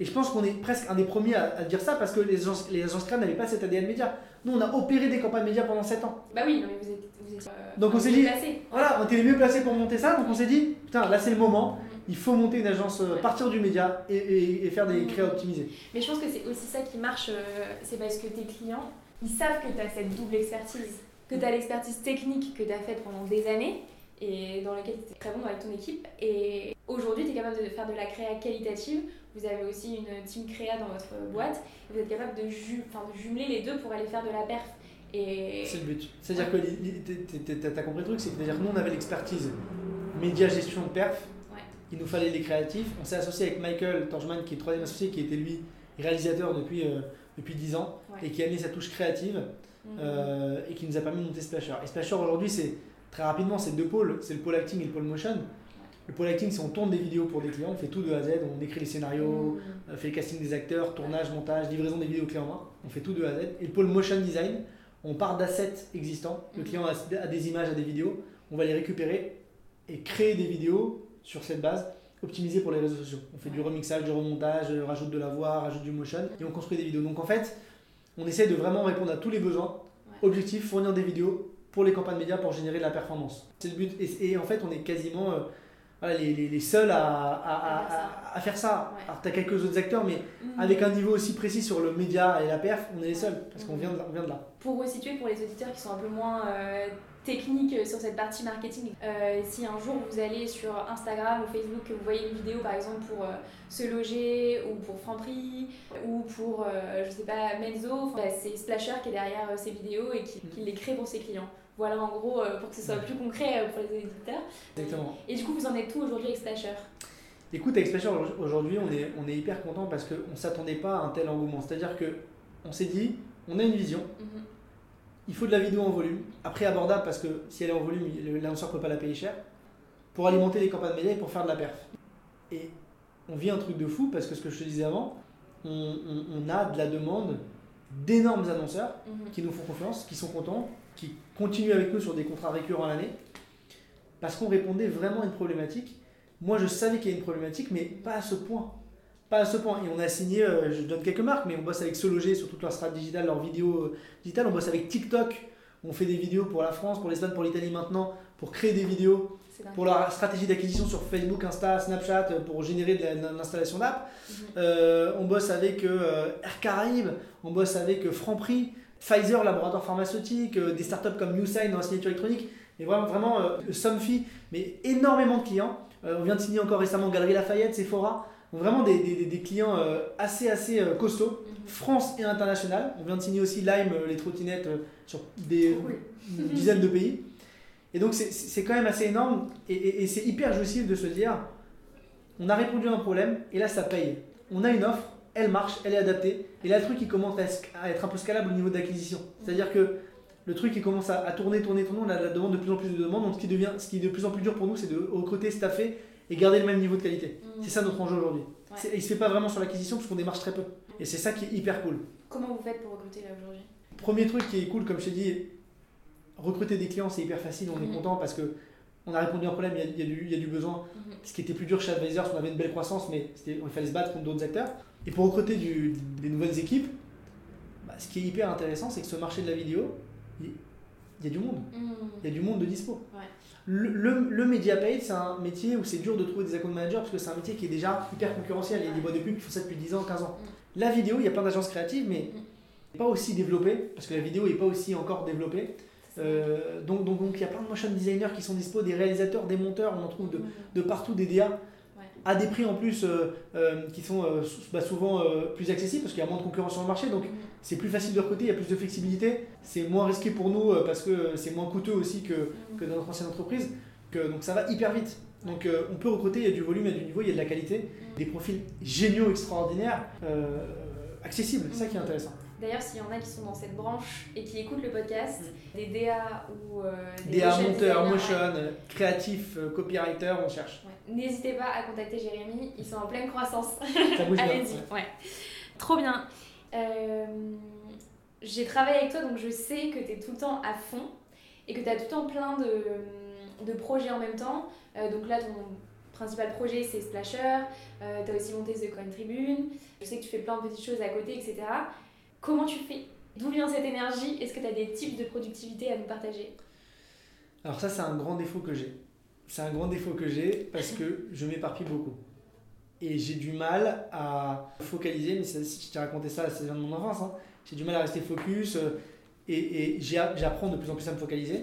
B: Et je pense qu'on est presque un des premiers à, à dire ça parce que les agences, les agences créa n'avaient pas cet ADN média. Nous, on a opéré des campagnes médias pendant 7 ans.
A: Bah oui, non, mais vous êtes. Vous êtes euh,
B: Donc on s'est dit-
A: placés.
B: Voilà, on était les mieux placés pour monter ça, donc on s'est dit, putain, là c'est le moment,
A: Mhm.
B: il faut monter une agence, euh, partir du média et, et- et faire des
A: Mhm.
B: créas optimisés.
A: Mais je pense que c'est aussi ça qui marche, euh, c'est parce que tes clients, ils savent que tu as cette double expertise, que tu as l'expertise technique que tu as faite pendant des années et dans laquelle tu es très bon avec ton équipe. Et aujourd'hui, tu es capable de faire de la créa qualitative. Vous avez aussi une team créa dans votre boîte. Vous êtes capable de, ju- enfin, de jumeler les deux pour aller faire de la perf. Et
B: C'est le but. C'est-à-dire que t'as t'as compris le truc, c'est que nous on avait l'expertise média gestion de perf,
A: Ouais.
B: il nous fallait les créatifs. On s'est associé avec Michael Torjman qui est le troisième associé, qui était lui réalisateur depuis, euh, depuis 10 ans
A: Ouais.
B: et qui a amené sa touche créative
A: Mhm.
B: euh, et qui nous a permis de monter Splasher. Et Splasher aujourd'hui c'est très rapidement c'est deux pôles, c'est le pôle acting et le pôle motion. Le pôle acting c'est on tourne des vidéos pour des clients, on fait tout de A à Z, on écrit les scénarios,
A: Mhm.
B: on fait le casting des acteurs, tournage, montage, livraison des vidéos clés en main. On fait tout de A à Z. Et le pôle motion design, on part d'assets existants. Le
A: Mhm.
B: client a, des images, a des vidéos. On va les récupérer et créer des vidéos sur cette base optimisées pour les réseaux sociaux. On fait du remixage, du remontage, euh, rajoute de la voix, rajoute du motion et on construit des vidéos. Donc en fait, on essaie de vraiment répondre à tous les besoins. Objectif, fournir des vidéos pour les campagnes médias pour générer de la performance. C'est le but. Et, et en fait, on est quasiment euh, voilà, les, les- les seuls à, à- à- à- à faire ça.
A: Ouais.
B: Alors, tu as quelques autres acteurs, mais
A: Mhm.
B: avec un niveau aussi précis sur le média et la perf, on est les seuls, parce qu'on vient, de- on vient de là.
A: Pour resituer pour les auditeurs qui sont un peu moins euh, techniques sur cette partie marketing, euh, si un jour vous allez sur Instagram ou Facebook, que vous voyez une vidéo par exemple pour euh, se loger ou pour Franprix ou pour, euh, je sais pas, Menzo, bah, c'est Splasher qui est derrière euh, ces vidéos et qui, qui les crée pour ses clients. Voilà en gros euh, pour que ce soit plus concret euh, pour les éditeurs.
B: Exactement.
A: Et du coup, vous en êtes tout aujourd'hui avec Splasher
B: Écoute, avec Splasher, aujourd'hui, on est, on est hyper content parce qu'on ne s'attendait pas à un tel engouement. C'est-à-dire que on s'est dit, on a une vision,
A: Mhm.
B: il faut de la vidéo en volume, après abordable parce que si elle est en volume, l'annonceur ne peut pas la payer cher, pour alimenter les campagnes médias et pour faire de la perf. Et on vit un truc de fou parce que ce que je te disais avant, on, on- on a de la demande d'énormes annonceurs
A: Mhm.
B: qui nous font confiance, qui sont contents, qui continuent avec nous sur des contrats récurrents à l'année, parce qu'on répondait vraiment à une problématique. Moi, je savais qu'il y a une problématique, mais pas à ce point. Pas à ce point. Et on a signé, euh, je donne quelques marques, mais on bosse avec Sologer sur toute leur strat digitale, leurs vidéos euh, digitales. On bosse avec TikTok. On fait des vidéos pour la France, pour l'Espagne, pour l'Italie maintenant, pour créer des vidéos, pour la stratégie d'acquisition sur Facebook, Insta, Snapchat, euh, pour générer de la- de l'installation d'app.
A: Mhm.
B: Euh, on bosse avec Air Caraïbes, on bosse avec Franprix, Pfizer, laboratoire pharmaceutique, euh, des startups comme NewSign dans la signature électronique, et vraiment, vraiment euh, Somfy, mais énormément de clients. Euh, on vient de signer encore récemment Galerie Lafayette, Sephora, donc vraiment des, des- clients assez, assez costauds,
A: Mhm.
B: France et international. On vient de signer aussi Lime, les trottinettes, sur des
A: Cool.
B: une dizaine de pays. Et donc c'est- c'est quand même assez énorme et, et- et c'est hyper jouissif de se dire on a répondu à un problème et là ça paye. On a une offre, elle marche, elle est adaptée et là le truc il commence à, être un peu scalable au niveau d'acquisition. C'est-à-dire que le truc il commence à, tourner, tourner, tourner, on a de la demande de plus en plus de demandes donc ce qui, devient, ce qui est de plus en plus dur pour nous c'est de recruter, staffer et garder le même niveau de qualité.
A: Mhm.
B: C'est ça notre enjeu aujourd'hui.
A: Ouais.
B: C'est- Il se fait pas vraiment sur l'acquisition parce qu'on démarche très peu. Et c'est ça qui est hyper cool.
A: Comment vous faites pour recruter là aujourd'hui?
B: Premier truc qui est cool, comme je t'ai dit, recruter des clients, c'est hyper facile, on est
A: Mhm.
B: content parce que on a répondu à un problème, il y a, il y a du, il y a du besoin.
A: Mhm.
B: Ce qui était plus dur chez Advisors, on avait une belle croissance, mais il fallait se battre contre d'autres acteurs. Et pour recruter du- des nouvelles équipes, bah, ce qui est hyper intéressant, c'est que ce marché de la vidéo, il, y a du monde.
A: Mhm.
B: Il y a du monde de dispo.
A: Ouais.
B: Le, le, le media paid, c'est un métier où c'est dur de trouver des account managers parce que c'est un métier qui est déjà hyper concurrentiel. Il y a des boîtes de pub qui font ça depuis 10 ans, 15 ans.
A: Mm.
B: La vidéo, il y a plein d'agences créatives, mais
A: Mm.
B: pas aussi développée parce que la vidéo n'est pas aussi encore développée. Euh, donc, donc, donc il y a plein de motion designers qui sont dispo, des réalisateurs, des monteurs, on en trouve de, de partout, des DA. À des prix en plus euh, euh, qui sont euh, bah, souvent plus accessibles parce qu'il y a moins de concurrence sur le marché. Donc
A: Mhm.
B: c'est plus facile de recruter, il y a plus de flexibilité, c'est moins risqué pour nous parce que c'est moins coûteux aussi que, que dans notre ancienne entreprise. Que, donc ça va hyper vite. Donc euh, on peut recruter, il y a du volume, il y a du niveau, il y a de la qualité,
A: Mhm.
B: des profils géniaux, extraordinaires, euh, accessibles, c'est ça qui est intéressant.
A: D'ailleurs, s'il y en a qui sont dans cette branche et qui écoutent le podcast, des DA ou euh, des
B: DA,
A: motion
B: monteur,
A: designers,
B: motion,
A: ouais,
B: euh, créatif, euh, copywriter, on cherche.
A: ouais. N'hésitez pas à contacter Jérémy, ils sont en pleine croissance.
B: Ça bouge bien.
A: Allez-y, ouais. Trop bien. Euh, J'ai travaillé avec toi, donc je sais que tu es tout le temps à fond et que tu as tout le temps plein de, de projets en même temps. Euh, donc là, ton principal projet, c'est Splasher. tu as aussi monté The Coin Tribune. Je sais que tu fais plein de petites choses à côté, etc. Comment tu fais? D'où vient cette énergie? Est-ce que tu as des types de productivité à nous partager?
B: Alors ça, c'est un grand défaut que j'ai. C'est un grand défaut que j'ai parce que je m'éparpille beaucoup. Et j'ai du mal à focaliser, mais si je t'ai raconté ça, ça vient de mon enfance. hein. J'ai du mal à rester focus euh, et, et j'apprends de plus en plus à me focaliser.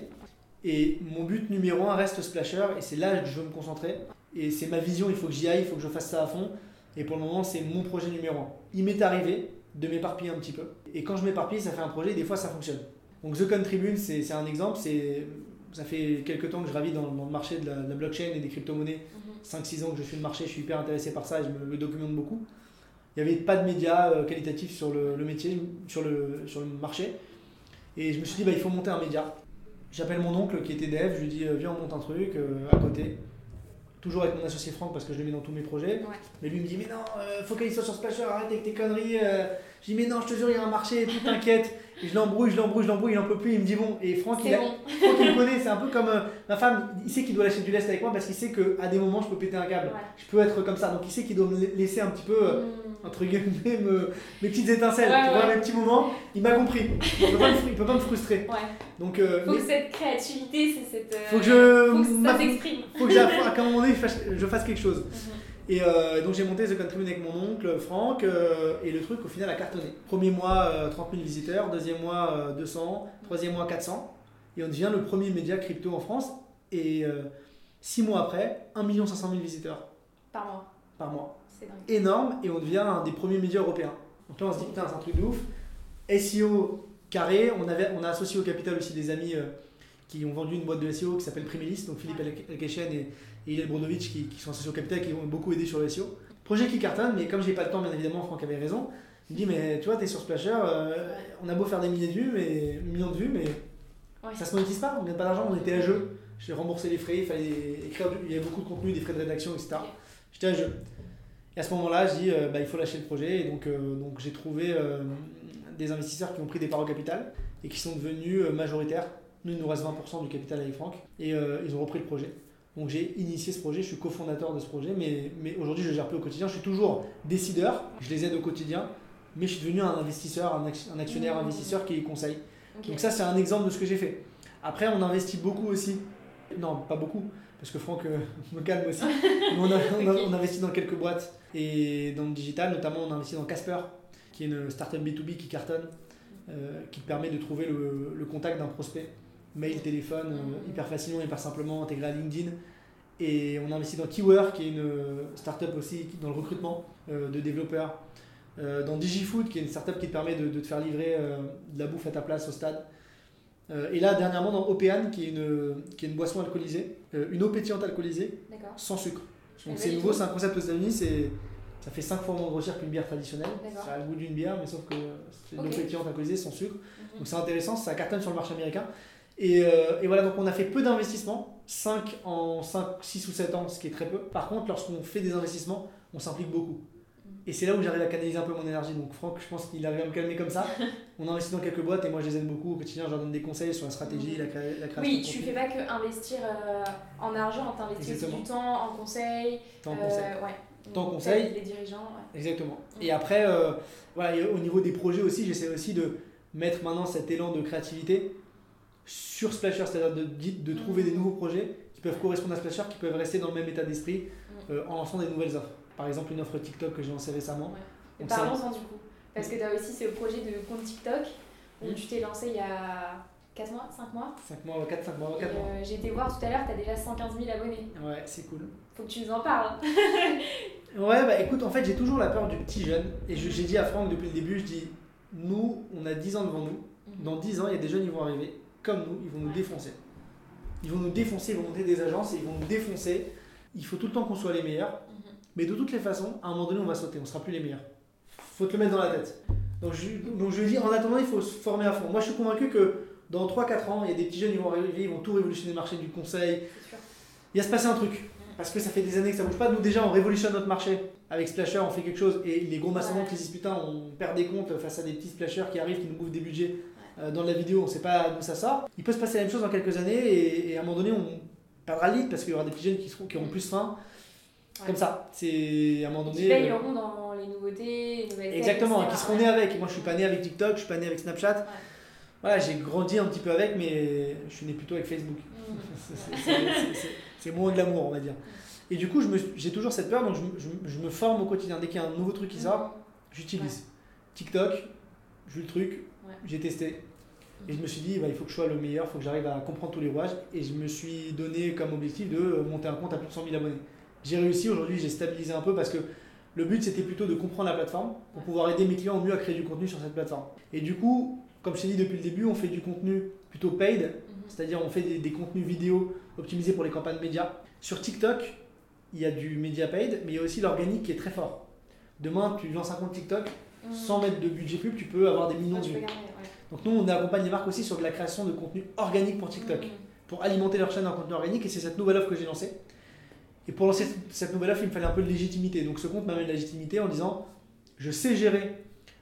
B: Et mon but numéro un reste Splasher et c'est là que je veux me concentrer. Et c'est ma vision, il faut que j'y aille, il faut que je fasse ça à fond. Et pour le moment, c'est mon projet numéro un. Il m'est arrivé de m'éparpiller un petit peu. Et quand je m'éparpille, ça fait un projet, des fois ça fonctionne. Donc The Con Tribune, c'est un exemple. C'est ça fait quelques temps que je ravis dans, dans le marché de la, de la blockchain et des crypto-monnaies. 5-6 ans que je suis le marché, je suis hyper intéressé par ça et je me, me documente beaucoup. Il n'y avait pas de médias euh, qualitatifs sur le, le métier, sur le, sur le marché. Et je me suis dit, bah, il faut monter un média. J'appelle mon oncle qui était dev, je lui dis, euh, viens, on monte un truc euh, à côté. Toujours avec mon associé Franck parce que je le mets dans tous mes projets.
A: Ouais.
B: Mais lui me dit, mais non, euh, focalise-toi sur Splasher, arrête avec tes conneries. euh. Je dis, mais non, je te jure, il y a un marché, tout t'inquiète. Et je l'embrouille, je l'embrouille, je l'embrouille, il en peut plus, il me dit, bon. Et Franck, il a,
A: bon.
B: Franck, il me connaît, c'est un peu comme euh, ma femme, il sait qu'il doit lâcher du lest avec moi parce qu'il sait qu'à des moments, je peux péter un câble.
A: Ouais.
B: Je peux être comme ça. Donc il sait qu'il doit me laisser un petit peu, euh,
A: Mm.
B: entre guillemets, me- mes petites étincelles,
A: Ouais,
B: tu vois,
A: ouais.
B: mes petits moments. Il m'a compris. Il peut, pas me, fru- il peut pas me frustrer. Donc, euh,
A: Faut
B: mais
A: que cette créativité, c'est cette.
B: faut que je.
A: Faut que ça s'exprime.
B: faut que qu'à un moment donné, je fasse, je fasse quelque chose.
A: Mhm.
B: Et euh, donc j'ai monté The Country avec mon oncle Franck euh, et le truc au final a cartonné. Premier mois euh, 30 000 visiteurs, deuxième mois euh, 200, troisième mois 400 et on devient le premier média crypto en France et euh, six mois après 1 500 000 visiteurs
A: Par mois.
B: par mois.
A: C'est dingue.
B: Énorme et on devient un des premiers médias européens. Donc là on se dit putain c'est un truc de ouf. SEO carré, on, avait, on a associé au capital aussi des amis euh, qui ont vendu une boîte de SEO qui s'appelle Primelis, donc Philippe Elkechen et, et Hillel Brodovic qui, qui sont associés au capital et qui ont beaucoup aidé sur le SEO. Projet qui cartonne, mais comme j'ai pas le temps, bien évidemment, Franck avait raison. Il me dit, mais tu vois, t'es sur Splasher, euh, on a beau faire des milliers de vues, mais, millions de vues, mais
A: Ouais.
B: ça se monétise pas, on gagne pas d'argent, on était à jeu. J'ai remboursé les frais, il fallait écrire, du- il y avait beaucoup de contenu, des frais de rédaction, etc. J'étais à jeu. Et à ce moment-là, je dis, euh, bah, il faut lâcher le projet. Et donc, euh, donc j'ai trouvé des investisseurs qui ont pris des parts au capital et qui sont devenus majoritaires. Nous, il nous reste 20% du capital avec Franck. Et ils ont repris le projet. Donc j'ai initié ce projet, je suis cofondateur de ce projet, mais, mais aujourd'hui je ne gère plus au quotidien. Je suis toujours décideur, je les aide au quotidien, mais je suis devenu un investisseur, un, actionnaire
A: Mmh.
B: investisseur qui conseille. Donc ça c'est un exemple de ce que j'ai fait. Après on investit beaucoup aussi. Non, pas beaucoup, parce que Franck euh, me calme aussi. Mais on, a- on a-
A: Ok.
B: on investit dans quelques boîtes et dans le digital, notamment on a investi dans Casper, qui est une startup B2B qui cartonne, euh, qui te permet de trouver le, le contact d'un prospect, mail, téléphone, euh, hyper facilement, hyper simplement, intégré à LinkedIn. Et on a investi dans Keyword, qui est une euh, startup aussi dans le recrutement euh, de développeurs. Dans DigiFood, qui est une startup qui te permet de, de te faire livrer de la bouffe à ta place au stade. Et là, dernièrement, dans Opéane, qui est une, qui est une boisson alcoolisée, une eau pétillante alcoolisée, sans sucre.
A: Eh
B: Donc c'est nouveau, c'est un concept aux États-Unis, c'est ça fait 5 fois moins grossir qu'une bière traditionnelle. Ça a le goût d'une bière, mais sauf que c'est une
A: Ok.
B: eau pétillante alcoolisée sans sucre.
A: Mhm.
B: Donc c'est intéressant, ça cartonne sur le marché américain. Et, euh, et voilà, donc on a fait peu d'investissements, 5 en 5, 6 ou 7 ans, ce qui est très peu. Par contre, lorsqu'on fait des investissements, on s'implique beaucoup. Et c'est là où j'arrive à canaliser un peu mon énergie. Donc Franck, je pense qu'il arrive à me calmer comme ça. On investit dans quelques boîtes et moi je les aide beaucoup au quotididien. Je leur donne des conseils sur la stratégie, la, cré- la création
A: Oui,
B: de
A: tu
B: contenu.
A: fais pas que investir euh, en argent, t'investis aussi
B: Exactement.
A: du temps, en conseil.
B: Tant
A: euh,
B: conseil.
A: ouais. Donc,
B: conseil.
A: Les dirigeants, ouais.
B: Exactement.
A: Mm.
B: Et après, euh, voilà, et au niveau des projets aussi, j'essaie aussi de mettre maintenant cet élan de créativité sur Splasher, c'est-à-dire de, de trouver des nouveaux projets qui peuvent correspondre à Splasher, qui peuvent rester dans le même état d'esprit euh, en lançant des nouvelles offres. Par exemple, une offre TikTok que j'ai lancée récemment. Ça-
A: Parlons-en du coup. Parce que tu as aussi ce projet de compte TikTok où
B: Mm.
A: tu t'es lancé il y a 4 mois, 5 mois.
B: 5 mois, 4, 5 mois,
A: Et,
B: 4 mois.
A: euh, J'ai été voir tout à l'heure, tu as déjà 115 000 abonnés.
B: Ouais, c'est cool.
A: Faut que tu nous en parles.
B: Ouais, bah écoute, en fait, j'ai toujours la peur du petit jeune. Et je- j'ai dit à Franck depuis le début, je dis, nous, on a 10 ans devant nous. Dans 10 ans, il y a des jeunes qui vont arriver, comme nous, ils vont nous défoncer. Ils vont nous défoncer, ils vont monter des agences et ils vont nous défoncer. Il faut tout le temps qu'on soit les meilleurs.
A: Mhm.
B: Mais de toutes les façons, à un moment donné, on va sauter, on sera plus les meilleurs. Faut te le mettre dans la tête. Donc je, donc je dis, en attendant, il faut se former à fond. Moi, je suis convaincu que dans 3-4 ans, il y a des petits jeunes qui vont arriver, ils vont tout révolutionner le marché du conseil. Il va se passer un truc. Parce que ça fait des années que ça bouge pas. Nous, déjà, on révolutionne notre marché. Avec Splasher, on fait quelque chose. Et les gros
A: Ouais.
B: qui se disent putain, on perd des comptes face à des petits splashers qui arrivent, qui nous bouffent des budgets dans la vidéo. On sait pas d'où ça sort. Il peut se passer la même chose dans quelques années. Et, et à un moment donné, on perdra le lead parce qu'il y aura des petits jeunes qui, seront, qui auront plus faim.
A: Ouais.
B: Comme ça. C'est à un moment
A: Qui
B: donné. euh,
A: veilleront dans les nouveautés, les nouvelles
B: Exactement, qui seront nés avec. Moi, je suis pas né avec TikTok, je suis pas né avec Snapchat.
A: Ouais.
B: Voilà, j'ai grandi un petit peu avec, mais je suis né plutôt avec Facebook.
A: Mhm.
B: C'est- moins de l'amour, on va dire. Et du coup, je j'ai toujours cette peur, donc je, me- je me- je me forme au quotidien. Dès qu'il y a un nouveau truc qui sort, j'utilise. TikTok, vu le truc. J'ai testé. Et je me suis dit, bah, il faut que je sois le meilleur, il faut que j'arrive à comprendre tous les rouages. Et je me suis donné comme objectif de euh, monter un compte à plus de 100 000 abonnés. J'ai réussi, aujourd'hui j'ai stabilisé un peu parce que le but c'était plutôt de comprendre la plateforme pour pouvoir aider mes clients au mieux à créer du contenu sur cette plateforme. Et du coup, comme je t'ai dit depuis le début, on fait du contenu plutôt paid,
A: Mhm.
B: c'est-à-dire on fait des, des contenus vidéo optimisés pour les campagnes médias. Sur TikTok, il y a du média paid, mais il y a aussi l'organique qui est très fort. Demain, tu lances un compte TikTok, Sans mettre de budget pub, tu peux avoir des millions
A: Ah,
B: de vues.
A: ouais.
B: Donc nous, on accompagne les marques aussi sur de la création de contenu organique pour TikTok,
A: Mhm.
B: pour alimenter leur chaîne en contenu organique, et c'est cette nouvelle offre que j'ai lancée. Et pour lancer cette nouvelle offre, il me fallait un peu de légitimité. Donc ce compte m'a donné de la légitimité en disant, je sais gérer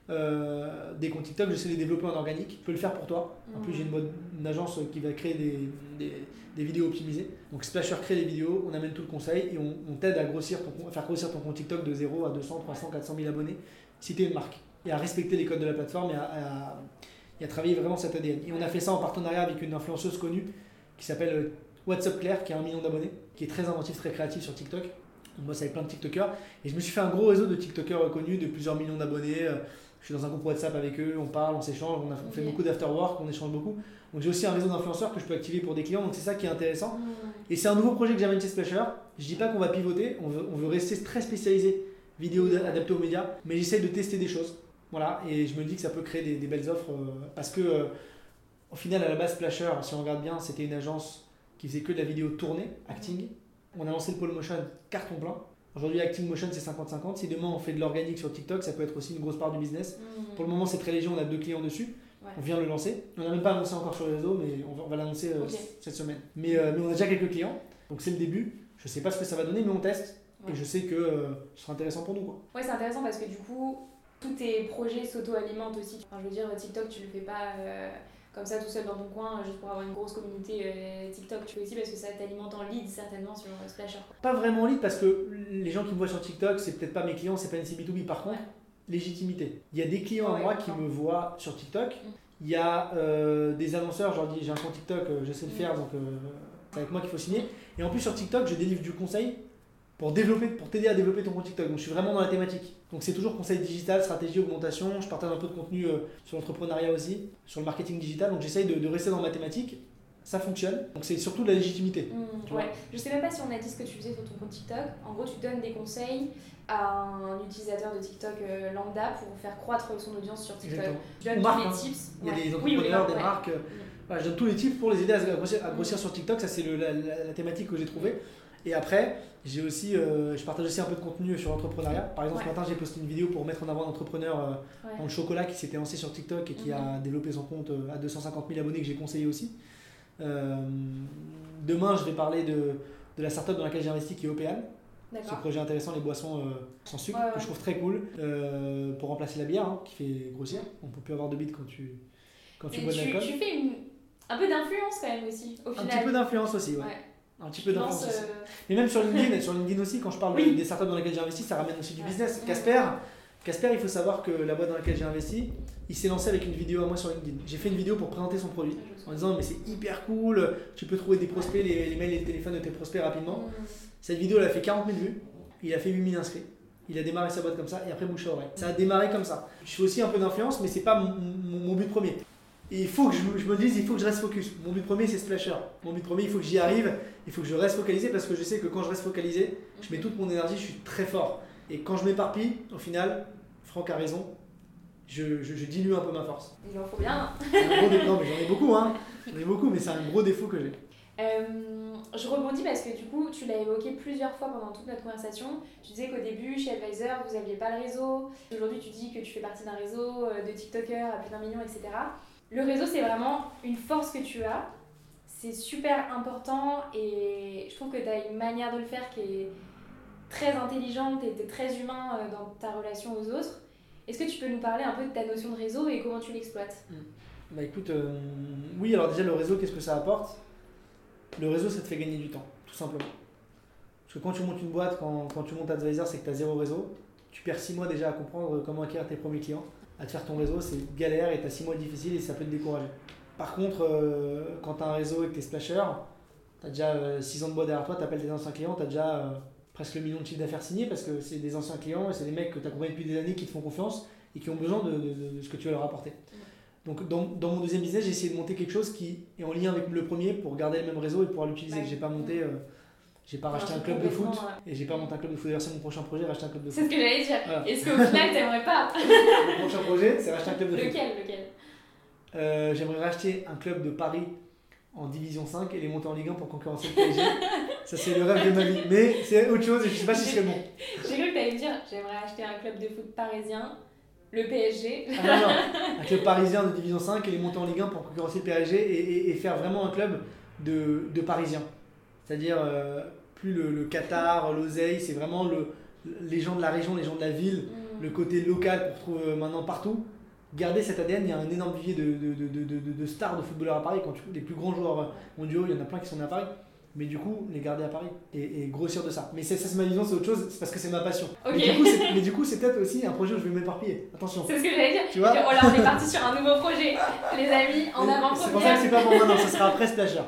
B: euh, des comptes TikTok, je sais les développer en organique, je peux le faire pour toi. En plus, j'ai une, bonne, une agence qui va créer des, des, des vidéos optimisées. Donc Splasher crée les vidéos, on amène tout le conseil et on, t'aide à, grossir ton, à faire grossir ton compte TikTok de 0 à 200, 300, 400 000 abonnés si tu es une marque. Et à respecter les codes de la plateforme et à, travailler vraiment cet ADN. Et on a fait ça en partenariat avec une influenceuse connue qui s'appelle euh, What's Up Claire, qui a un million d'abonnés, qui est très inventif, très créatif sur TikTok. On bosse avec plein de TikTokers. Et je me suis fait un gros réseau de TikTokers connus de plusieurs millions d'abonnés. Je suis dans un groupe WhatsApp avec eux, on parle, on s'échange, on, a- on fait beaucoup d'afterwork, on échange beaucoup. Donc j'ai aussi un réseau d'influenceurs que je peux activer pour des clients, donc c'est ça qui est intéressant. Et c'est un nouveau projet que j'amène chez Splasher. Je dis pas qu'on va pivoter, on veut, on veut rester très spécialisé, vidéo adaptée aux médias, mais j'essaie de tester des choses. Voilà, et je me dis que ça peut créer des, des belles offres euh, parce que euh, au final, à la base, Splasher, si on regarde bien, c'était une agence qui faisait que de la vidéo tournée, acting. On a lancé le pole motion, carton plein. Aujourd'hui, acting motion, c'est 50-50. Si demain on fait de l'organique sur TikTok, ça peut être aussi une grosse part du business.
A: Mhm.
B: Pour le moment, c'est très léger, on a deux clients dessus.
A: Ouais.
B: On vient le lancer. On n'a même pas annoncé encore sur les réseaux, mais on va, on va l'annoncer euh, cette semaine. Mais, euh, mais on a déjà quelques clients, donc c'est le début. Je sais pas ce que ça va donner, mais on teste.
A: Ouais.
B: Et je sais que euh, ce sera intéressant pour nous. Quoi.
A: Ouais, c'est intéressant parce que du coup, tous tes projets s'auto-alimentent aussi. Enfin, je veux dire, TikTok, tu le fais pas comme ça tout seul dans ton coin, juste pour avoir une grosse communauté euh, TikTok. Tu fais aussi parce que ça t'alimente en lead certainement sur euh, Splasher.
B: Pas vraiment lead parce que les gens qui me voient sur TikTok, c'est peut-être pas mes clients, c'est pas une CB2B. Par contre,
A: Ouais.
B: légitimité. Il y a des clients à
A: Ouais,
B: moi qui me voient sur TikTok.
A: Mm.
B: Il y a euh, des annonceurs, je leur dis j'ai un compte TikTok, euh, je sais le
A: Mm.
B: faire, donc euh, c'est avec moi qu'il faut signer. Et en plus sur TikTok, je délivre du conseil pour développer, pour t'aider à développer ton compte TikTok. Donc je suis vraiment dans la thématique. Donc c'est toujours conseil digital, stratégie, augmentation. Je partage un peu de contenu euh, sur l'entrepreneuriat aussi, sur le marketing digital. Donc j'essaye de, de rester dans ma thématique. Ça fonctionne. Donc c'est surtout de la légitimité.
A: Hmm,
B: Tu vois.
A: ouais. Je sais même pas si on a dit ce que tu faisais sur ton compte TikTok. En gros, tu donnes des conseils à un utilisateur de TikTok euh, lambda pour faire croître son audience sur TikTok.
B: Exactement.
A: Tu donnes
B: Ou
A: tous les
B: hein.
A: tips.
B: Il y a des
A: Oui, oui,
B: entrepreneurs, des
A: ouais.
B: marques. euh, voilà, je donne tous les tips pour les aider à grossir, à grossir, sur TikTok. Ça, c'est la- la thématique que j'ai trouvée. Et après, j'ai aussi, euh, je partage aussi un peu de contenu sur l'entrepreneuriat. Par exemple,
A: Ouais.
B: ce matin, j'ai posté une vidéo pour mettre en avant un entrepreneur euh,
A: Ouais.
B: dans le chocolat qui s'était lancé sur TikTok et qui
A: Mhm.
B: a développé son compte euh, à 250 000 abonnés que j'ai conseillé aussi. Euh, demain, je vais parler de, de la startup dans laquelle j'ai investi qui est Opéal. Ce projet intéressant, les boissons sans sucre,
A: Ouais,
B: que je trouve très cool pour remplacer la bière hein, qui fait grossir. On peut plus avoir de bite quand tu, quand tu
A: Et
B: bois de l'alcool.
A: tu fais une- un peu d'influence quand même aussi, au
B: Un
A: final.
B: petit peu d'influence aussi, ouais. Un petit peu d'influence Mais même sur LinkedIn, sur LinkedIn aussi, quand je parle
A: Oui.
B: des startups dans lesquelles j'ai investi, ça ramène aussi du business. Casper, Casper, il faut savoir que la boîte dans laquelle j'ai investi, il s'est lancé avec une vidéo à moi sur LinkedIn. J'ai fait une vidéo pour présenter son produit en disant mais c'est hyper cool, tu peux trouver des prospects, les, les mails et les téléphones de tes prospects rapidement. Cette vidéo elle a fait 40 000 vues, il a fait 8000 inscrits. Il a démarré sa boîte comme ça et après bouche à oreille. Ça a démarré comme ça. Je fais aussi un peu d'influence mais c'est pas mon, mon- mon but premier. Et il faut que je, me- je me dise, il faut que je reste focus. Mon but premier c'est Splasher. Mon but premier il faut que j'y arrive, il faut que je reste focalisé parce que je sais que quand je reste focalisé, je mets toute mon énergie, je suis très fort. Et quand je m'éparpille, au final, Franck a raison, je, je- je dilue un peu ma force.
A: Il en faut bien.
B: Non mais j'en ai beaucoup hein, j'en ai beaucoup mais c'est un gros défaut que j'ai.
A: Euh, je rebondis parce que du coup, tu l'as évoqué plusieurs fois pendant toute notre conversation. Tu disais qu'au début, chez Advisor, vous n'aviez pas le réseau. Aujourd'hui, tu dis que tu fais partie d'un réseau euh, de TikTokers à plus d'un million, etc. Le réseau, c'est vraiment une force que tu as. C'est super important et je trouve que tu as une manière de le faire qui est très intelligente et très humain euh, dans ta relation aux autres. Est-ce que tu peux nous parler un peu de ta notion de réseau et comment tu l'exploites?
B: Bah écoute, euh, oui alors déjà le réseau, qu'est-ce que ça apporte? Le réseau ça te fait gagner du temps, tout simplement. Parce que quand tu montes une boîte, quand, quand tu montes Advisor, c'est que tu as zéro réseau. Tu perds 6 mois déjà à comprendre comment acquérir tes premiers clients. À te faire ton réseau, c'est galère et tu as 6 mois difficiles et ça peut te décourager. Par contre, euh, quand tu as un réseau et que tu es splasher, tu as déjà 6 ans de boîte derrière toi, tu appelles tes anciens clients, tu as déjà euh, presque le million de chiffre d'affaires signé parce que c'est des anciens clients et c'est des mecs que tu accompagnes depuis des années qui te font confiance et qui ont besoin de, de- de ce que tu vas leur apporter. Donc dans, dans mon deuxième business, j'ai essayé de monter quelque chose qui est en lien avec le premier pour garder le même réseau et pouvoir l'utiliser.
A: Ouais.
B: J'ai pas monté, euh, j'ai pas racheté un club de foot
A: ouais.
B: et j'ai pas monté un club de foot. D'ailleurs, c'est mon prochain projet, racheter un club de
A: C'est
B: foot.
A: ce que j'allais dire.
B: Voilà.
A: Est-ce qu'au final, t'aimerais pas
B: Mon prochain projet, c'est racheter un club de foot.
A: Lequel Lequel?
B: Euh, J'aimerais racheter un club de Paris en division 5 et les monter en Ligue 1 pour concurrencer le PSG. Ça, c'est le rêve de ma vie. Mais c'est autre chose et je sais pas si ce serait bon.
A: J'ai cru que t'allais me dire j'aimerais acheter un club de foot parisien, le PSG.
B: Ah non, non. Un club parisien de division 5 et les monter en Ligue 1 pour concurrencer le PSG et, et- et faire vraiment un club de, de parisiens. C'est-à-dire euh, plus le, le Qatar, l'oseille, c'est vraiment le, les gens de la région, les gens de la ville,
A: Hmm.
B: le côté local qu'on retrouve euh, maintenant partout. Garder cet ADN, il y a un énorme vivier de, de, de, de, stars de footballeurs à Paris. Quand tu les plus grands joueurs mondiaux, il y en a plein qui sont nés à Paris. Mais du coup, les garder à Paris et, et grossir de ça. Mais c'est- ça, c'est ma vision, c'est autre chose, c'est parce que c'est ma passion. Mais du coup, c'est- peut-être aussi un projet où je vais m'éparpiller. Attention.
A: C'est ce que j'allais dire.
B: Tu vois
A: Oh là, on est parti sur un nouveau projet. Les amis, en avant
B: C'est pour ça que c'est pas pour maintenant, ce sera après Splasher.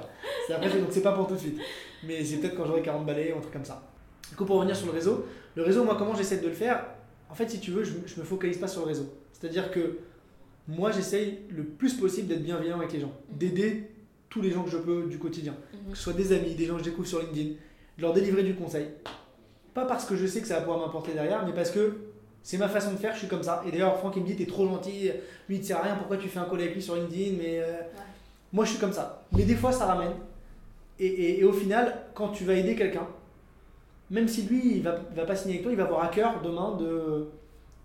B: Après, donc c'est pas pour tout de suite. Mais c'est peut-être quand j'aurai 40 balais ou un truc comme ça. Du coup, pour revenir sur le réseau, le réseau, moi, comment j'essaie de le faire? En fait, si tu veux, je, je me focalise pas sur le réseau. C'est-à-dire que moi, j'essaye le plus possible d'être bienveillant avec les gens, d'aider tous les gens que je peux du quotidien,
A: Mhm.
B: que ce soit des amis, des gens que je découvre sur LinkedIn, de leur délivrer du conseil. Pas parce que je sais que ça va pouvoir m'apporter derrière, mais parce que c'est ma façon de faire, je suis comme ça. Et d'ailleurs, Franck, il me dit T'es trop gentil, lui, il te sert à rien, pourquoi tu fais un call avec lui sur LinkedIn Mais euh, moi, je suis comme ça. Mais des fois, ça ramène. Et, et- et au final, quand tu vas aider quelqu'un, même si lui, il va, va pas signer avec toi, il va avoir à cœur demain de,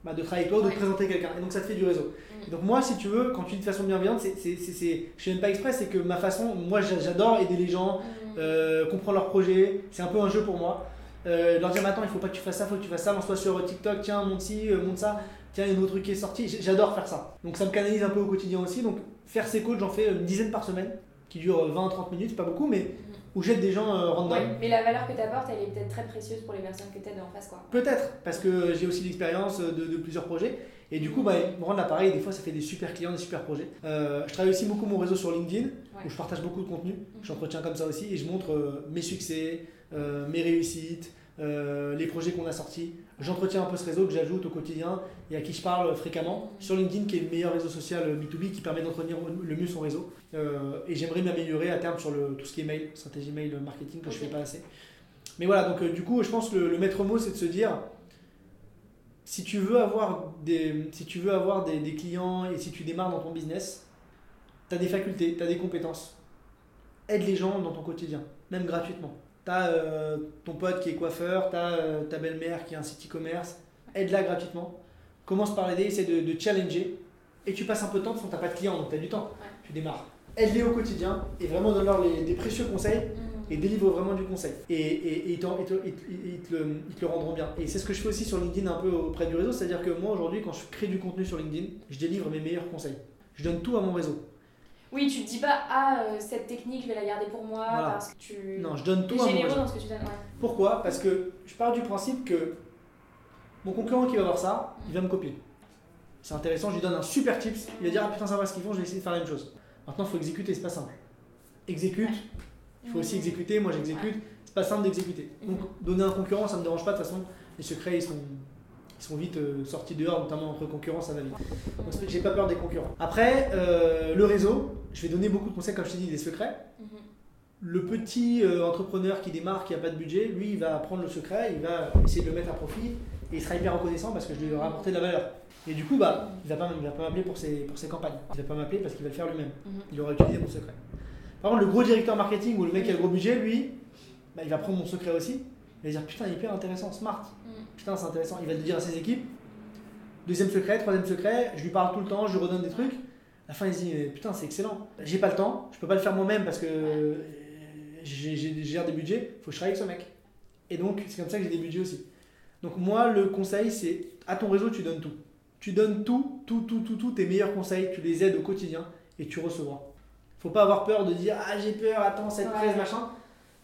B: bah, de travailler avec toi, ou de te présenter quelqu'un. Et donc, ça te fait du réseau.
A: Mm.
B: Et donc, moi, si tu veux, quand tu dis de façon bienveillante, c'est, c'est, c'est, c'est- je fais même pas exprès, c'est que ma façon, moi, j'a- j'adore aider les gens,
A: Hmm.
B: euh, comprendre leurs projets. C'est un peu un jeu pour moi. Euh, leur dire, attends, il faut pas que tu fasses ça, il faut que tu fasses ça, lance-toi sur TikTok, tiens, monte ci, euh, monte ça, tiens, il y a un autre truc qui est sorti. J'adore faire ça. Donc ça me canalise un peu au quotidien aussi. Donc faire ces calls, j'en fais une dizaine par semaine, qui durent 20-30 minutes, c'est pas beaucoup, mais où j'aide des gens euh, random.
A: Ouais, mais la valeur que tu apportes, elle est peut-être très précieuse pour les personnes que tu aides en face. Quoi.
B: Peut-être, parce que j'ai aussi l'expérience de, de plusieurs projets. Et du coup, bah, me rendre l'appareil, des fois, ça fait des super clients, des super projets. Euh, je travaille aussi beaucoup mon réseau sur LinkedIn, où je partage beaucoup de contenu. J'entretiens comme ça aussi et je montre euh, mes succès, euh, mes réussites, les projets qu'on a sortis. J'entretiens un peu ce réseau que j'ajoute au quotidien et à qui je parle fréquemment sur LinkedIn, qui est le meilleur réseau social B2B qui permet d'entretenir le mieux son réseau. et j'aimerais m'améliorer à terme sur tout ce qui est mail, stratégie mail marketing que je fais pas assez. Mais voilà, donc du coup, je pense que le, le maître mot, c'est de se dire si tu veux avoir des, si tu veux avoir des, des clients et si tu démarres dans ton business, tu as des facultés, tu as des compétences. Aide les gens dans ton quotidien, même gratuitement. Tu as euh, ton pote qui est coiffeur, tu as euh, ta belle-mère qui a un site e-commerce, aide-la gratuitement. Commence par l'aider, essaie de, de, challenger. Et tu passes un peu de temps, parce que tu n'as pas de clients, donc tu as du temps. Tu démarres. Aide-les au quotidien et vraiment donne-leur des précieux conseils. Mm et délivre vraiment du conseil. Et, et, et ils, te, le, le, rendront bien. Et c'est ce que je fais aussi sur LinkedIn un peu auprès du réseau, c'est-à-dire que moi aujourd'hui, quand je crée du contenu sur LinkedIn, je délivre mes meilleurs conseils. Je donne tout à mon réseau.
A: Oui, tu te dis pas ah euh, cette technique je vais la garder pour moi parce que tu
B: Non, je donne tout à mon réseau.
A: dans ce que tu donnes.
B: Pourquoi? Parce que je pars du principe que mon concurrent qui va voir ça, il va me copier. C'est intéressant, je lui donne un super tips, il va dire ah putain ça va ce qu'ils font, je vais essayer de faire la même chose. Maintenant, il faut exécuter, c'est pas simple. Exécute, il faut aussi exécuter, moi j'exécute. C'est pas simple d'exécuter. Donc donner un concurrent, ça me dérange pas de toute façon. Les secrets, ils sont, ils sont vite euh, sortis dehors, notamment entre concurrents, ça va vite. Donc j'ai pas peur des concurrents. Après, euh, le réseau, je vais donner beaucoup de conseils, comme je t'ai dit, des secrets. Mhm. Le petit euh, entrepreneur qui démarre, qui n'a pas de budget, lui, il va prendre le secret, il va essayer de le mettre à profit et il sera hyper reconnaissant parce que je lui ai rapporté de la valeur. Et du coup, bah, il va pas, va pas m'appeler pour ses, pour ses campagnes. Il va pas m'appeler parce qu'il va le faire lui-même. Mhm. Il aura utilisé mon secret. Par contre, le gros directeur marketing ou le mec qui a le gros budget, lui, bah, il va prendre mon secret aussi. Il va dire Putain, il est hyper intéressant, smart. Putain, c'est intéressant. Il va le dire à ses équipes. Deuxième secret, troisième secret, je lui parle tout le temps, je lui redonne des trucs. À la fin, il se dit Putain, c'est excellent. J'ai pas le temps, je peux pas le faire moi-même parce que j'ai gère des budgets, faut que je travaille avec ce mec. Et donc, c'est comme ça que j'ai des budgets aussi. Donc, moi, le conseil, c'est à ton réseau, tu donnes tout. Tu donnes tout, tout, tout, tout, tout, tes meilleurs conseils, tu les aides au quotidien et tu recevras. Faut pas avoir peur de dire Ah, j'ai peur, attends, cette presse, machin.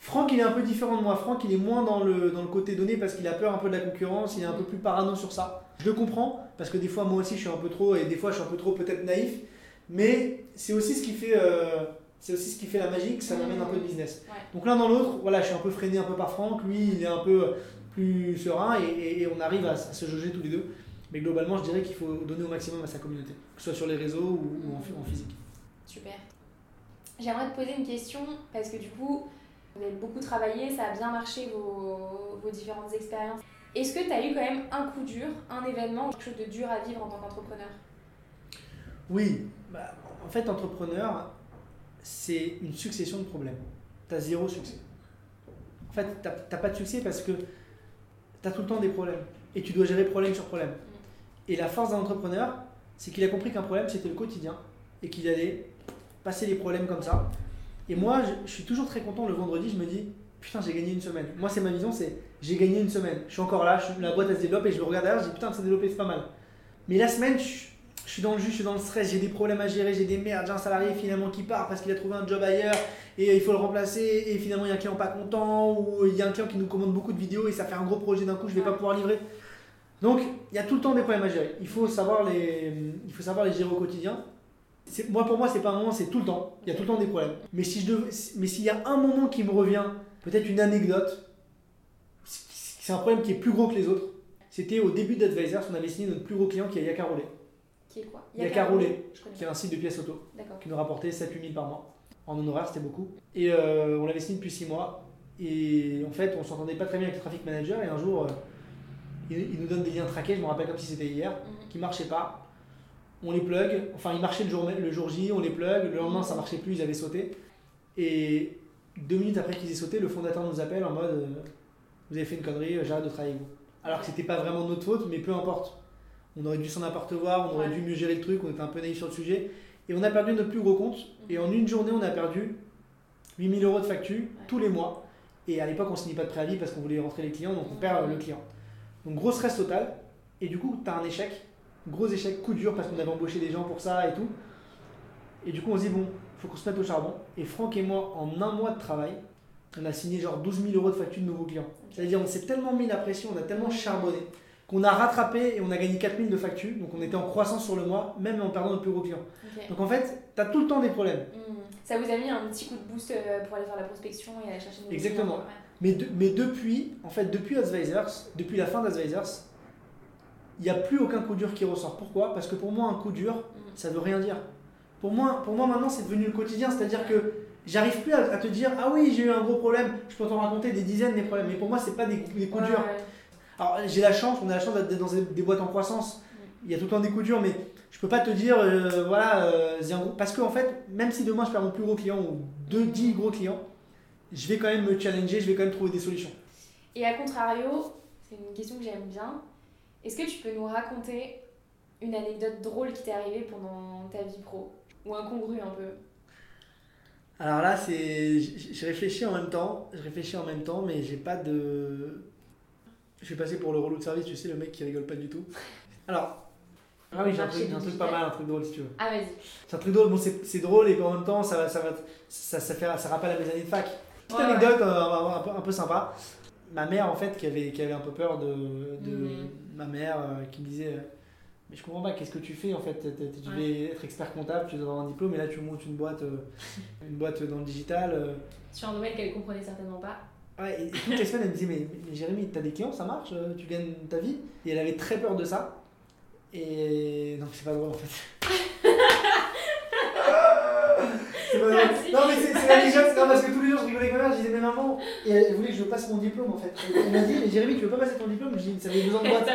B: Franck, il est un peu différent de moi. Franck, il est moins dans le, dans le côté donné parce qu'il a peur un peu de la concurrence, il est un peu plus parano sur ça. Je le comprends parce que des fois, moi aussi, je suis un peu trop, et des fois, je suis un peu trop peut-être naïf. Mais c'est aussi ce qui fait. Euh, c'est aussi ce qui fait la magie, que ça m'amène un peu de business. Donc l'un dans l'autre, voilà, je suis un peu freiné un peu par Franck, lui il est un peu plus serein et, et, on arrive à, se jauger tous les deux. Mais globalement, je dirais qu'il faut donner au maximum à sa communauté, que ce soit sur les réseaux ou, ou en, en, physique.
A: Super. J'aimerais te poser une question parce que du coup, vous avez beaucoup travaillé, ça a bien marché vos, vos différentes expériences. Est-ce que tu as eu quand même un coup dur, un événement, quelque chose de dur à vivre en tant qu'entrepreneur?
B: Oui, bah, en fait, entrepreneur, c'est une succession de problèmes. Tu as zéro succès. En fait, tu n'as pas de succès parce que tu as tout le temps des problèmes et tu dois gérer problème sur problème. Et la force d'un entrepreneur, c'est qu'il a compris qu'un problème, c'était le quotidien et qu'il allait passer les problèmes comme ça. Et moi, je, suis toujours très content le vendredi, je me dis, putain, j'ai gagné une semaine. Moi, c'est ma vision, c'est j'ai gagné une semaine. Je suis encore là, la boîte elle se développe et je me regarde derrière, je dis, putain, ça s'est développé, c'est pas mal. Mais la semaine, je, suis dans le jus, je suis dans le stress, j'ai des problèmes à gérer, j'ai des merdes, j'ai un salarié finalement qui part parce qu'il a trouvé un job ailleurs et il faut le remplacer et finalement il y a un client pas content ou il y a un client qui nous commande beaucoup de vidéos et ça fait un gros projet d'un coup, je vais pas pouvoir livrer. Donc, il y a tout le temps des problèmes à gérer. Il faut savoir les, il faut savoir les gérer au quotidien moi, pour moi, c'est pas un moment, c'est tout le temps. Il y a tout le temps des problèmes. Mais si je mais s'il y a un moment qui me revient, peut-être une anecdote, c'est un problème qui est plus gros que les autres. C'était au début d'Advisors, on avait signé notre plus gros client qui est Yakarolé.
A: Qui est quoi?
B: Yakarolé, qui est un site de pièces auto, qui nous rapportait 7-8 000 par mois. En honoraire, c'était beaucoup. Et euh, on l'avait signé depuis 6 mois. Et en fait, on s'entendait pas très bien avec le traffic manager. Et un jour, euh, il, nous donne des liens traqués, je me rappelle comme si c'était hier, mhm. qui marchaient pas on les plug, enfin ils marchaient le jour, le jour J, on les plug, le lendemain ça marchait plus, ils avaient sauté. Et deux minutes après qu'ils aient sauté, le fondateur nous appelle en mode euh, Vous avez fait une connerie, euh, j'arrête de travailler avec vous. Alors que c'était pas vraiment de notre faute, mais peu importe. On aurait dû s'en apercevoir, on aurait dû mieux gérer le truc, on était un peu naïf sur le sujet. Et on a perdu notre plus gros compte. Et en une journée, on a perdu 8000 euros de facture tous les mois. Et à l'époque, on signait pas de préavis parce qu'on voulait rentrer les clients, donc on perd le client. Donc gros stress total. Et du coup, tu as un échec Gros échec, coup dur parce qu'on avait embauché des gens pour ça et tout. Et du coup, on se dit, bon, faut qu'on se mette au charbon. Et Franck et moi, en un mois de travail, on a signé genre 12 000 euros de facture de nouveaux clients. C'est-à-dire, on s'est tellement mis la pression, on a tellement charbonné, qu'on a rattrapé et on a gagné 4 000 de facture. Donc, on était en croissance sur le mois, même en perdant notre plus gros client.
A: Ok.
B: Donc, en fait, tu as tout le temps des problèmes.
A: Hmm. Ça vous a mis un petit coup de boost euh, pour aller faire la prospection et aller chercher des
B: Exactement.
A: clients, ouais.
B: Mais, de- mais depuis, en fait, depuis Advisors, depuis la fin d'Advisors, il n'y a plus aucun coup dur qui ressort. Pourquoi? Parce que pour moi, un coup dur,
A: Hmm.
B: ça veut rien dire. Pour moi, pour moi maintenant, c'est devenu le quotidien. C'est-à-dire que j'arrive plus à, à te dire Ah oui, j'ai eu un gros problème. Je peux t'en raconter des dizaines des problèmes. Mais pour moi, c'est pas des, des coups
A: Ouais,
B: durs.
A: ouais.
B: Alors, j'ai la chance, on a la chance d'être dans des, boîtes en croissance. Il y a tout le temps des coups durs, mais je peux pas te dire euh, Voilà, euh, un gros- parce qu'en fait, même si demain je perds mon plus gros client ou deux, dix gros clients, je vais quand même me challenger, je vais quand même trouver des solutions.
A: Et à contrario, c'est une question que j'aime bien. Est-ce que tu peux nous raconter une anecdote drôle qui t'est arrivée pendant ta vie pro Ou incongrue un peu?
B: Alors là, c'est, je réfléchis en même temps, je réfléchis en même temps, mais j'ai pas de. Je vais passer pour le relou de service, tu sais, le mec qui rigole pas du tout. Alors, ah oui, j'ai un truc, un pas mal, un truc drôle si tu veux.
A: Ah, vas-y.
B: C'est un truc drôle, bon, c'est, c'est drôle et en même temps, ça, va- ça, va, ça, ça, fait, ça rappelle à mes années de fac. Petite
A: Ouais,
B: anecdote euh, un, peu, un peu sympa. Ma mère, en fait, qui avait, qui avait un peu peur de, de
A: Mhm.
B: Ma mère, euh, qui me disait euh, Mais je comprends pas, qu'est-ce que tu fais en fait? Tu devais être expert comptable, tu dois avoir un diplôme, et là tu montes une boîte, euh, une boîte dans le digital.
A: Sur un domaine qu'elle comprenait certainement pas.
B: Ouais, et toutes les semaines, elle me disait mais, mais Jérémy, t'as des clients, ça marche, tu gagnes ta vie? Et elle avait très peur de ça. Et non, c'est pas drôle en fait.
A: Merci.
B: Non, mais c'est c'est l'anecdote, non, parce que tous les jours je rigolais avec ma mère, je disais mais maman, et elle voulait que je passe mon diplôme en fait. Elle m'a dit mais Jérémy, tu veux pas passer ton diplôme? Je dis ça fait deux ans de boîte.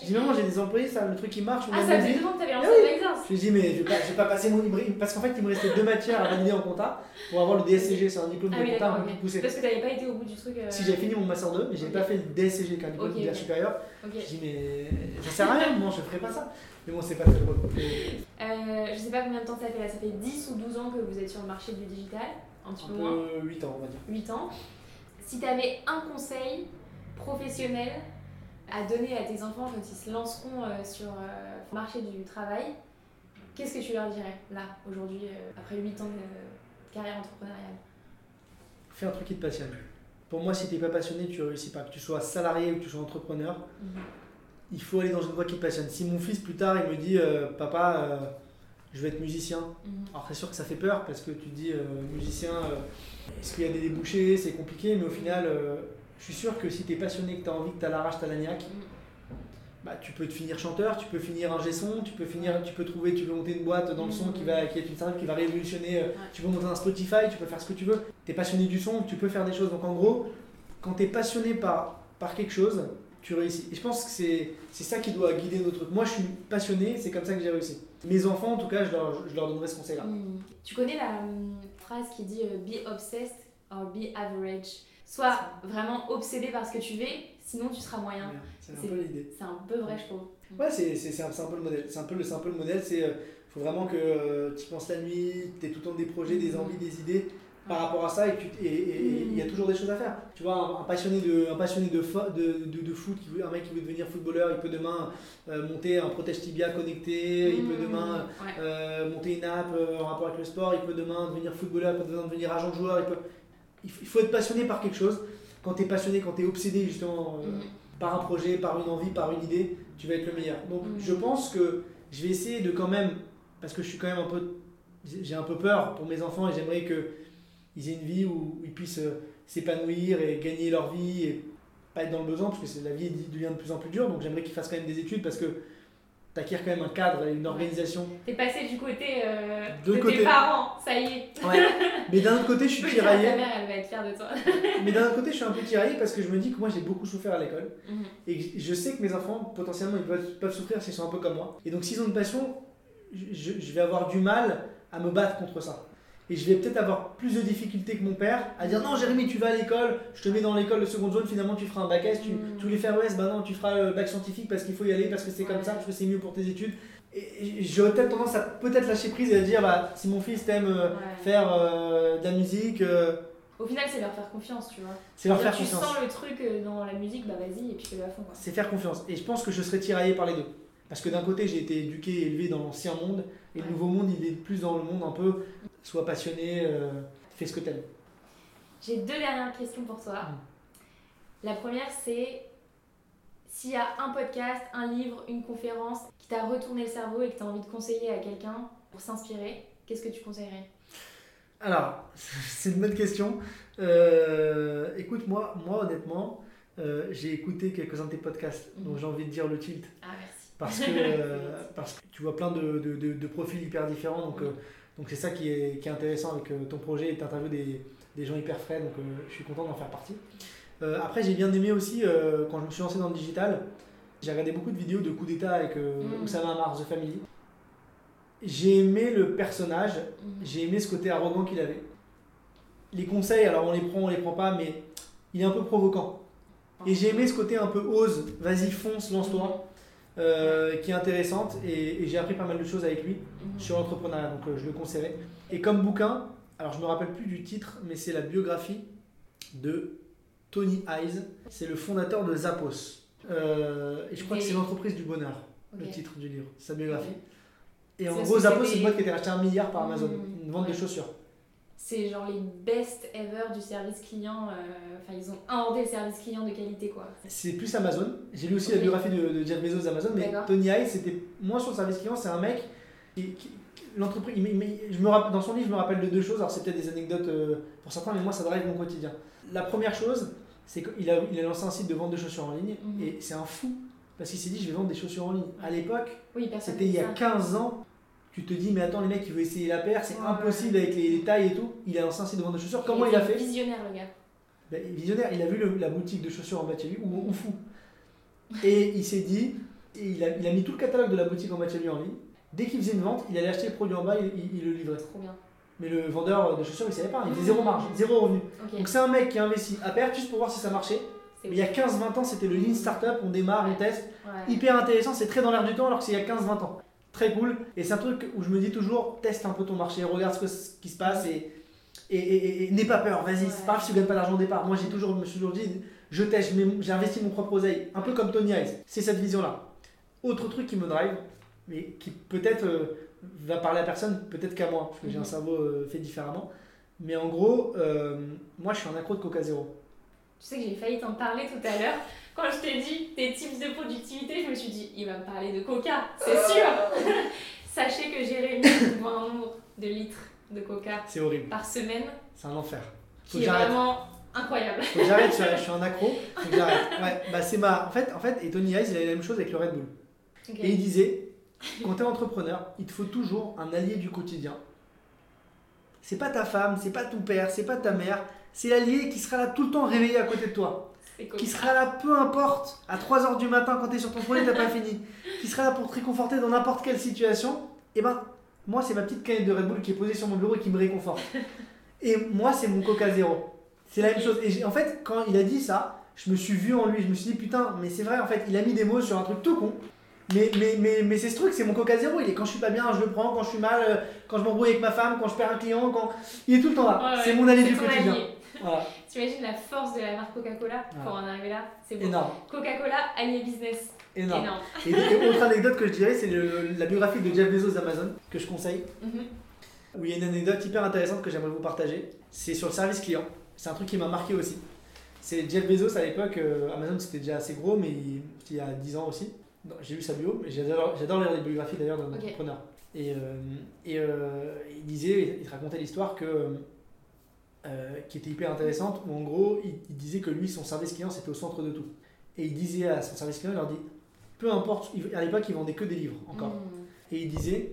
B: Je dis maman, j'ai des employés, ça, le truc qui marche.
A: Ah, ça
B: vie.
A: deux ans que t'avais lancé
B: Ah oui.
A: l'exercice.
B: Je lui ai dit, mais je vais pas, je vais pas passer mon. Parce qu'en fait, il me restait deux matières à valider en compta pour avoir le DSCG, c'est un diplôme
A: Ah
B: de compta un peu
A: ok.
B: plus poussé.
A: Parce que t'avais pas été au bout du truc. euh,
B: Si j'avais fini mon master 2, mais j'ai pas fait le DSCG, qui est un diplôme supérieur. Je dis, mais ça sert à rien, moi je ferai pas ça. Mais bon, c'est pas très drôle.
A: Euh, je sais pas combien de temps ça fait là, ça fait 10 ou 12 ans que vous êtes sur le marché du digital, un petit
B: Un
A: peu moins,
B: peu 8 ans, on va dire.
A: 8 ans. Si tu avais un conseil professionnel à donner à tes enfants quand ils se lanceront euh, sur euh, le marché du travail, qu'est-ce que tu leur dirais là, aujourd'hui, euh, après 8 ans de carrière entrepreneuriale?
B: Fais un truc qui te passionne. Pour moi, si t'es pas passionné, tu réussis pas. Que tu sois salarié ou que tu sois entrepreneur, il faut aller dans une voie qui te passionne. Si mon fils plus tard il me dit euh, papa euh, je vais être musicien,
A: Mhm.
B: alors c'est sûr que ça fait peur parce que tu te dis euh, musicien, est-ce qu'il y a des débouchés, c'est compliqué, mais au final je suis sûr que si tu es passionné, que tu as envie, que tu as la rage, tu as la niaque,
A: Mhm.
B: Bah, tu peux te finir chanteur, tu peux finir un son, tu peux finir, tu peux trouver, tu peux monter une boîte dans le son qui va qui est une startup qui va révolutionner, euh, tu peux monter un Spotify, tu peux faire ce que tu veux. Tu es passionné du son, tu peux faire des choses. Donc en gros, quand tu es passionné par, par quelque chose, tu réussis. Et je pense que c'est c'est ça qui doit guider nos trucs. Moi je suis passionné, c'est comme ça que j'ai réussi. Mes enfants en tout cas, je leur, je leur donnerai ce conseil-là.
A: Mhm. Tu connais la hum, phrase qui dit euh, be obsessed or be average? Sois vraiment obsédé par ce que tu fais, sinon tu seras moyen.
B: C'est un peu l'idée.
A: C'est un peu vrai, je trouve.
B: Ouais, c'est c'est- c'est un, c'est un peu le modèle. C'est un peu le, c'est un peu le modèle. C'est euh, faut vraiment que tu penses la nuit, tu tout le temps des projets, des envies, des idées par rapport à ça et il y a toujours des choses à faire. Tu vois, un, un passionné de un passionné de, fo- de, de, de foot, qui veut, un mec qui veut devenir footballeur, il peut demain euh, monter un protège tibia connecté, il peut demain
A: Ouais.
B: euh, monter une app euh, en rapport avec le sport, il peut demain devenir footballeur, il peut demain devenir agent de joueur, il peut il faut il faut être passionné par quelque chose. Quand tu es passionné, quand tu es obsédé justement euh,
A: Mhm.
B: par un projet, par une envie, par une idée, tu vas être le meilleur. Donc
A: Mhm.
B: je pense que je vais essayer de quand même, parce que je suis quand même un peu, j'ai un peu peur pour mes enfants et j'aimerais qu'ils aient une vie où ils puissent euh, s'épanouir et gagner leur vie et pas être dans le besoin parce que la vie devient de plus en plus dure. Donc j'aimerais qu'ils fassent quand même des études parce que tu acquiers quand même un cadre et une organisation.
A: T'es passé du côté euh,
B: De
A: de,
B: côté.
A: tes parents, ça y est.
B: Mais d'un autre côté, je suis tiraillé.
A: ta mère, elle va être fière de toi.
B: Mais d'un autre côté, je suis un peu tiraillé parce que je me dis que moi j'ai beaucoup souffert à l'école.
A: Mhm.
B: Et je sais que mes enfants, potentiellement, ils peuvent, peuvent souffrir s'ils sont un peu comme moi. Et donc, s'ils ont une passion, je, je vais avoir du mal à me battre contre ça. Et je vais peut-être avoir plus de difficultés que mon père à dire non, Jérémy, tu vas à l'école, je te mets dans l'école de seconde zone, finalement tu feras un bac S, tu,
A: Mm.
B: tu voulais faire ES, bah non, tu feras le bac scientifique parce qu'il faut y aller, parce que c'est comme ça, parce que c'est mieux pour tes études. Et j'aurais peut-être tendance à peut-être lâcher prise et à dire bah, si mon fils t'aime euh,
A: Ouais.
B: faire euh, de la musique, euh,
A: Au final, c'est leur faire confiance, tu vois.
B: c'est leur faire
A: tu
B: confiance.
A: sens le truc dans la musique, bah vas-y, et puis fais-le à fond.
B: C'est faire confiance. Et je pense que je serai tiraillé par les deux. Parce que d'un côté, j'ai été éduqué et élevé dans l'ancien monde, et le nouveau monde, il est plus dans le monde un peu, sois passionné, euh, fais ce que t'aimes.
A: J'ai deux dernières questions pour toi.
B: Mm.
A: La première, c'est s'il y a un podcast, un livre, une conférence qui t'a retourné le cerveau et que tu as envie de conseiller à quelqu'un pour s'inspirer, qu'est-ce que tu conseillerais?
B: Alors, c'est une bonne question. Euh, écoute, moi, moi honnêtement, euh, j'ai écouté quelques-uns de tes podcasts, donc
A: Mhm.
B: j'ai envie de dire le tilt.
A: Ah, merci.
B: Parce que, euh, parce que tu vois plein de, de- de- de profils hyper différents, donc
A: Mhm.
B: Donc c'est ça qui est, qui est intéressant avec euh, ton projet et t'interviews des, des gens hyper frais, donc euh, je suis content d'en faire partie. Euh, après, j'ai bien aimé aussi, euh, quand je me suis lancé dans le digital, j'ai regardé beaucoup de vidéos de coups d'état avec
A: Mhm.
B: Oussama The Family. J'ai aimé le personnage,
A: Mhm.
B: j'ai aimé ce côté arrogant qu'il avait. Les conseils, alors on les prend, on les prend pas, mais il est un peu provoquant. Et j'ai aimé ce côté un peu ose, vas-y fonce, lance-toi, euh, qui est intéressante. Et, et j'ai appris pas mal de choses avec lui
A: Mhm.
B: sur l'entrepreneuriat, donc euh, je le conseillerais. Et comme bouquin, alors je me rappelle plus du titre, mais c'est la biographie de Tony Hayes. C'est le fondateur de Zappos. Euh, et je crois que c'est l'entreprise du bonheur, le titre du livre, sa biographie. Et en gros, Zappos, c'est une boîte qui a été rachetée un milliard par Amazon,
A: Mhm.
B: une vente de chaussures.
A: C'est genre les best ever du service client. euh, Enfin, ils ont inventé le service client de qualité, quoi.
B: C'est plus Amazon. J'ai lu aussi la biographie de, de Jeff Bezos d'Amazon, mais. Tony Hayes, c'était moins sur le service client. C'est un mec qui, qui- l'entreprise. je me rappelle, dans son livre, je me rappelle de deux choses. Alors c'est peut-être des anecdotes euh, pour certains, mais moi ça drive mon quotidien. La première chose, c'est qu'il a, il a lancé un site de vente de chaussures en ligne,
A: Mhm.
B: et c'est un fou parce qu'il s'est dit je vais vendre des chaussures en ligne. À l'époque,
A: Oui,
B: c'était il y a
A: fait ça.
B: 15 ans. Tu te dis mais attends les mecs il veut essayer la paire, c'est
A: Ouais.
B: impossible avec les, les tailles et tout. Il a lancé un site de vente de chaussures. Comment il a fait
A: Visionnaire, le gars.
B: ben, visionnaire, il a vu le- la boutique de chaussures en bas de chez lui, ou, ou fou. Et il s'est dit, et il, a, il a mis tout le catalogue de la boutique en bas de chez lui en ligne. Dès qu'il faisait une vente, il allait acheter le produit en bas et il, il le livrait.
A: Trop bien.
B: Mais le vendeur de chaussures, il savait pas, il faisait zéro marge, zéro revenu. Donc c'est un mec qui a investi à perte juste pour voir si ça marchait. Mais il y a 15-20 ans, c'était le Lean Startup, on démarre, on teste.
A: Ouais.
B: Hyper intéressant, c'est très dans l'air du temps alors que c'est il y a 15-20 ans. Très cool. Et c'est un truc où je me dis toujours, teste un peu ton marché, regarde ce, que- ce qui se passe et, et, et- et- et n'aie pas peur, vas-y,
A: Ouais.
B: c'est pas grave si tu gagnes pas d'argent au départ. Moi j'ai toujours, je me suis toujours dit, je teste, j'ai investi mon propre oseille, un peu comme Tony Hayes. C'est cette vision-là. Autre truc qui me drive, mais qui peut-être euh, va parler à personne, peut-être qu'à moi, parce que j'ai un
A: Mhm.
B: cerveau euh, fait différemment. Mais en gros, euh, moi je suis un accro de Coca Zéro.
A: Tu sais que j'ai failli t'en parler tout à l'heure. Quand je t'ai dit tes tips de productivité, je me suis dit, il va me parler de coca, c'est sûr Sachez que Jérémy boit un nombre de litres de coca
B: C'est horrible,
A: par semaine
B: c'est un enfer. Faut
A: qui
B: que
A: est
B: j'arrête.
A: vraiment incroyable.
B: Faut que j'arrête, je suis- un accro. Faut que j'arrête. Ouais, bah c'est ma. En fait, en fait, et Tony Hayes, il a la même chose avec le Red Bull. Et il disait, quand tu es entrepreneur, il te faut toujours un allié du quotidien. C'est pas ta femme, c'est pas ton père, c'est pas ta mère, c'est l'allié qui sera là tout le temps réveillé à côté de toi. Qui sera là peu importe, à 3h du matin quand tu es sur ton projet, t'as pas fini. Qui sera là pour te réconforter dans n'importe quelle situation. Et ben, moi, c'est ma petite canette de Red Bull qui est posée sur mon bureau et qui me réconforte. Et moi, c'est mon Coca Zéro. C'est la même chose. Et en fait, quand il a dit ça, je me suis vu en lui. Je me suis dit, putain, mais c'est vrai, en fait, il a mis des mots sur un truc tout con. Mais, mais, mais, mais c'est ce truc, c'est mon Coca Zéro. Il est quand je suis pas bien, je le prends. Quand je suis mal, euh, quand je m'embrouille avec ma femme, quand je perds un client, quand. Il est tout le temps là.
A: Ouais,
B: c'est mon allié du quotidien.
A: allié. T'imagines la force de la marque Coca-Cola pour en arriver là C'est
B: énorme.
A: Coca-Cola, allié business.
B: Énorme.
A: Énorme.
B: Et, et autre anecdote que je dirais, c'est la biographie de Jeff Bezos d'Amazon, que je conseille,
A: Mhm.
B: où il y a une anecdote hyper intéressante que j'aimerais vous partager. C'est sur le service client. C'est un truc qui m'a marqué aussi. C'est Jeff Bezos à l'époque, euh, Amazon c'était déjà assez gros, mais il, il y a 10 ans aussi. J'ai lu sa bio, mais j'adore lire les biographies d'ailleurs d'un entrepreneur. Et, euh, et euh, il disait, il te racontait l'histoire que. Euh, qui était hyper intéressante, où en gros, il, il disait que lui, son service client, c'était au centre de tout. Et il disait à son service client, il leur dit, peu importe, il- à l'époque, il vendait que des livres, encore.
A: Mhm.
B: Et il disait,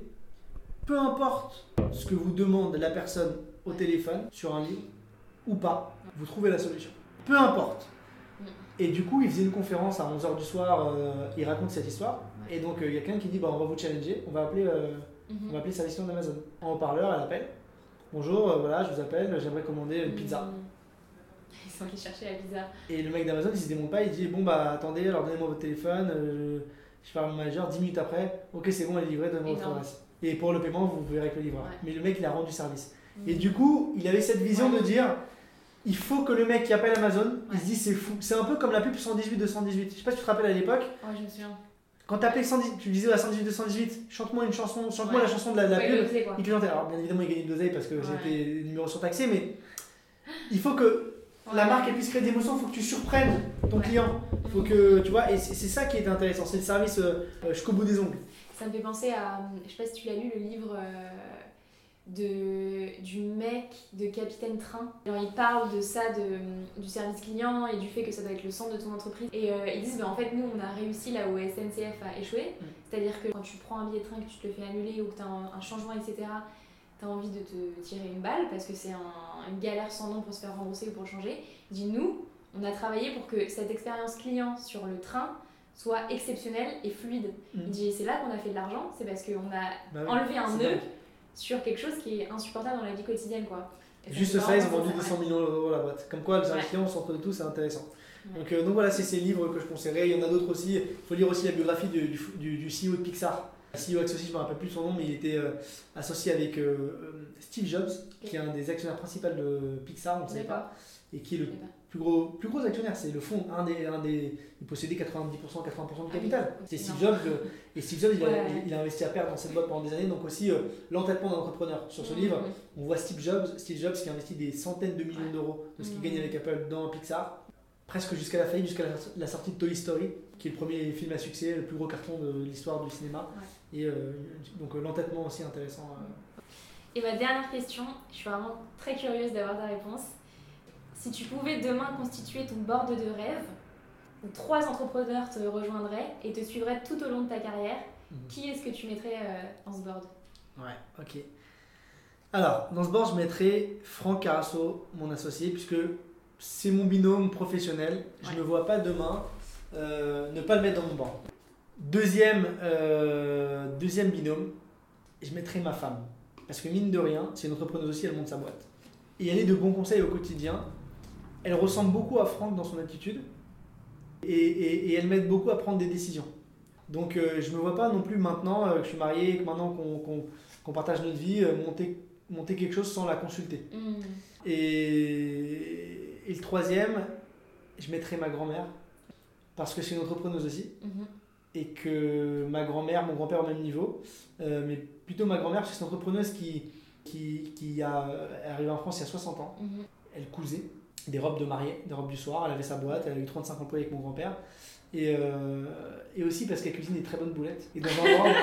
B: peu importe ce que vous demande la personne au téléphone, sur un livre, ou pas, vous trouvez la solution. Peu importe.
A: Mm.
B: Et du coup, il faisait une conférence à 11h du soir, euh, il raconte cette histoire. Et donc, euh, il y a quelqu'un qui dit, bah, on va vous challenger, on va appeler, euh, on
A: Mhm.
B: va appeler service client d'Amazon. En haut-parleur, elle appelle. Bonjour, euh, voilà, je vous appelle, j'aimerais commander une pizza.
A: Mhm. Ils sont allés chercher la pizza.
B: Et le mec d'Amazon, il se démonte pas, il dit Bon, bah attendez, alors donnez-moi votre téléphone. euh, je parle à mon manager, 10 minutes après, ok, c'est bon, elle est livrée, donnez-moi votre adresse. Et pour le paiement, vous verrez avec le livreur.
A: Ouais.
B: Mais le mec, il a rendu service.
A: Mhm.
B: Et du coup, il avait cette vision
A: Ouais.
B: de dire Il faut que le mec qui appelle Amazon, il se dit C'est fou. C'est un peu comme la pub 118 de 118. Je sais pas si tu te rappelles à l'époque,
A: Ouais, je me souviens.
B: Quand t'appelais 110, tu disais à 118 218, chante-moi une chanson, chante-moi
A: Ouais.
B: la chanson de la, de la
A: Ouais,
B: pub.
A: faisait.
B: Il te chantait. Alors bien évidemment, il gagnait de l'oseille parce que
A: Ouais.
B: c'était numéro surtaxé, mais il faut que la marque elle puisse créer d'émotions, il faut que tu surprennes ton client. faut que, tu vois, et c'est ça qui est intéressant, c'est le service euh, euh, jusqu'au bout des ongles.
A: Ça me fait penser à. Je sais pas si tu l'as lu, le livre euh, de, du mec de Capitaine Train. Alors, il parle de ça, de, du service client et du fait que ça doit être le centre de ton entreprise. Et euh, ils disent, bah, en fait, nous, on a réussi là où SNCF a échoué.
B: Mm.
A: C'est-à-dire que quand tu prends un billet de train, que tu te le fais annuler ou que tu as un, un changement, etc., tu as envie de te tirer une balle parce que c'est un- une galère sans nom pour se faire rembourser ou pour changer. Il dit, nous, on a travaillé pour que cette expérience client sur le train soit exceptionnelle et fluide.
B: Mm.
A: Il dit, c'est là qu'on a fait de l'argent, c'est parce qu'on a
B: Bah oui,
A: enlevé un nœud
B: dingue.
A: Sur quelque chose qui est insupportable dans la vie quotidienne. quoi. Et
B: Juste ça, ils ont vendu
A: penser
B: 200
A: à
B: millions d'euros la boîte. Comme quoi, le service
A: Ouais.
B: client, au centre de tout, c'est intéressant.
A: Ouais.
B: Donc, euh, donc voilà, c'est ces livres que je conseillerais. Il y en a d'autres aussi. Il faut lire aussi la biographie du, du, CEO de Pixar. Le CEO associé, je ne me rappelle plus son nom, mais il était euh, associé avec euh, Steve Jobs, qui est un des actionnaires principaux de Pixar, on ne sait
A: D'accord.
B: pas, et qui est le
A: pas.
B: Plus gros, plus gros actionnaire. C'est le fond, un des, un des, il possédait 90%, 80% du
A: Ah
B: capital.
A: oui,
B: C'est Steve. Jobs. le- et Steve Jobs, il, a,
A: Ouais.
B: il- il a investi à perdre dans cette boîte pendant des années. Donc aussi, euh, l'entêtement d'un entrepreneur. Sur ce
A: Mhm.
B: livre, on voit Steve Jobs, Steve Jobs qui a investi des centaines de millions d'euros de ce qu'il
A: Mhm.
B: gagne avec Apple dans Pixar, presque jusqu'à la faillite, jusqu'à la, la sortie de Toy Story, qui est le premier film à succès, le plus gros carton de l'histoire du cinéma. Et euh, donc euh, l'entêtement aussi intéressant. euh.
A: Et ma dernière question, je suis vraiment très curieuse d'avoir ta réponse. Si tu pouvais demain constituer ton board de rêve, où trois entrepreneurs te rejoindraient et te suivraient tout au long de ta carrière,
B: Mhm.
A: qui est-ce que tu mettrais euh, dans ce board?
B: Ouais, ok. Alors, dans ce board, je mettrai Franck Carasso, mon associé, puisque c'est mon binôme professionnel. Je
A: Ouais.
B: ne vois pas demain euh, ne pas le mettre dans mon board. Deuxième, euh, deuxième binôme, je mettrai ma femme. Parce que mine de rien, c'est une entrepreneuse aussi, elle monte sa boîte. Et elle est de bons conseils au quotidien. Elle ressemble beaucoup à Franck dans son attitude. Et, et- et elle m'aide beaucoup à prendre des décisions. Donc euh, je ne me vois pas non plus maintenant euh, que je suis marié, que maintenant qu'on partage notre vie, euh, monter, monter quelque chose sans la consulter.
A: Hmm.
B: Et, et le troisième, je mettrai ma grand-mère, parce que c'est une entrepreneuse aussi,
A: Mhm.
B: et que ma grand-mère, mon grand-père au même niveau, mais plutôt ma grand-mère, parce que c'est une entrepreneuse qui, qui, qui a, est arrivée en France il y a 60 ans.
A: Mhm.
B: Elle cousait des robes de mariée, des robes du soir, elle avait sa boîte, elle a eu 35 employés avec mon grand-père. Et, euh, et aussi parce qu'elle cuisine des très bonnes boulettes. Et dans un board,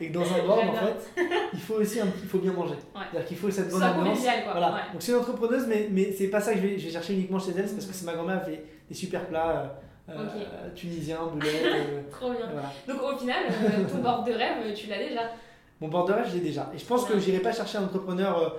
B: et que dans un board, en fait, il faut aussi un, il faut bien manger.
A: Ouais.
B: C'est-à-dire qu'il faut cette bonne ambiance. Voilà.
A: Ouais.
B: Donc c'est une entrepreneuse, mais, mais c'est pas ça que je vais, je vais chercher uniquement chez elle, c'est parce que c'est ma grand-mère qui fait des super plats euh, euh, tunisiens, boulettes. euh,
A: Trop bien.
B: voilà.
A: Donc au final, ton board de rêve, tu l'as déjà.
B: Mon board de rêve, je l'ai déjà. Et je pense que
A: Ouais.
B: j'irai pas chercher un entrepreneur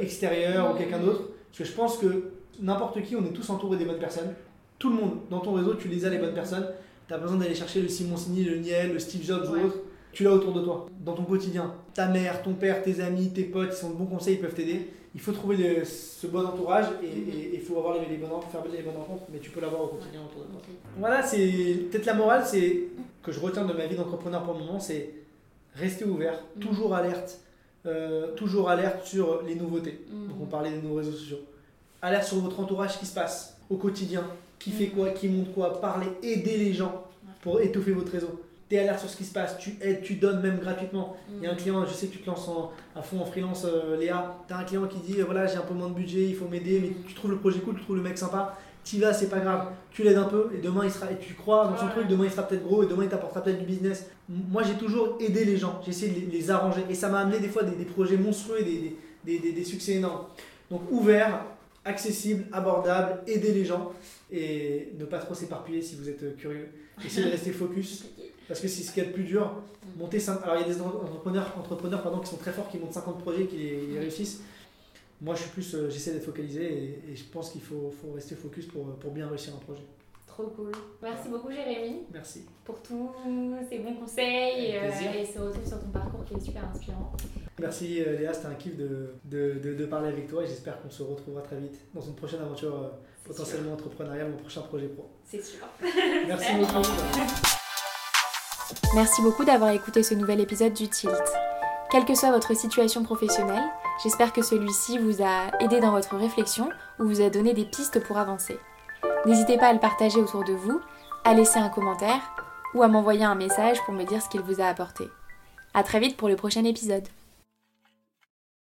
B: extérieur ou quelqu'un d'autre, parce que je pense que n'importe qui, on est tous entourés des bonnes personnes. Tout le monde, dans ton réseau, tu les as les bonnes personnes. T'as besoin d'aller chercher le Simon Signy, le Niel, le Steve Jobs
A: Ouais.
B: ou autre. Tu l'as autour de toi, dans ton quotidien. Ta mère, ton père, tes amis, tes potes, ils sont de bons conseils, ils peuvent t'aider. Il faut trouver le- ce bon entourage et il faut avoir les, les bonnes, faire les bonnes rencontres, mais tu peux l'avoir au quotidien autour de toi. Voilà, c'est peut-être la morale, c'est que je retiens de ma vie d'entrepreneur pour le moment, c'est rester ouvert,
A: Mhm.
B: toujours alerte, euh, toujours alerte sur les nouveautés.
A: Mhm.
B: Donc on parlait des nouveaux réseaux sociaux. Alerte sur votre entourage, qui se passe au quotidien, qui fait quoi, qui monte quoi, parler, aider les gens pour étoffer votre réseau. T'es alerte sur ce qui se passe, tu aides, tu donnes même gratuitement. Il y a un
A: Mhm.
B: client, je sais que tu te lances en- à fond en freelance, euh, Léa. T'as un client qui dit euh, voilà, j'ai un peu moins de budget, il faut m'aider, mais tu trouves le projet cool, tu trouves le mec sympa, t'y vas, c'est pas grave. Tu l'aides un peu et demain il sera, et tu crois dans son
A: Ouais.
B: truc, demain il sera peut-être gros et demain il t'apportera peut-être du business. Moi j'ai toujours aidé les gens, j'ai essayé de les, les arranger et ça m'a amené des fois des, des projets monstrueux et des- des- des succès énormes. Donc ouvert, accessible, abordable, aider les gens et ne pas trop s'éparpiller si vous êtes euh, curieux. Essayez de rester focus. Parce que c'est ce qu'il y a de plus dur. Monter Alors, il y a des entrepreneurs, entrepreneurs pardon, qui sont très forts, qui montent 50 projets, qui les, les réussissent. Moi, je suis plus, euh, j'essaie d'être focalisé et, et je pense qu'il faut, faut rester focus pour, pour bien réussir un projet.
A: Trop cool. Merci beaucoup Jérémy
B: Merci.
A: pour tous ces bons conseils euh, et ce retour sur ton parcours qui est super inspirant.
B: Merci euh, Léa, c'était un kiff de, de, de, de parler avec toi et j'espère qu'on se retrouvera très vite dans une prochaine aventure euh, potentiellement entrepreneuriale, mon prochain projet pro.
A: C'est sûr.
B: Merci beaucoup.
C: Merci beaucoup d'avoir écouté ce nouvel épisode du Tilt. Quelle que soit votre situation professionnelle, j'espère que celui-ci vous a aidé dans votre réflexion ou vous a donné des pistes pour avancer. N'hésitez pas à le partager autour de vous, à laisser un commentaire
A: ou à m'envoyer un message pour me dire ce qu'il vous a apporté. A très vite pour le prochain épisode.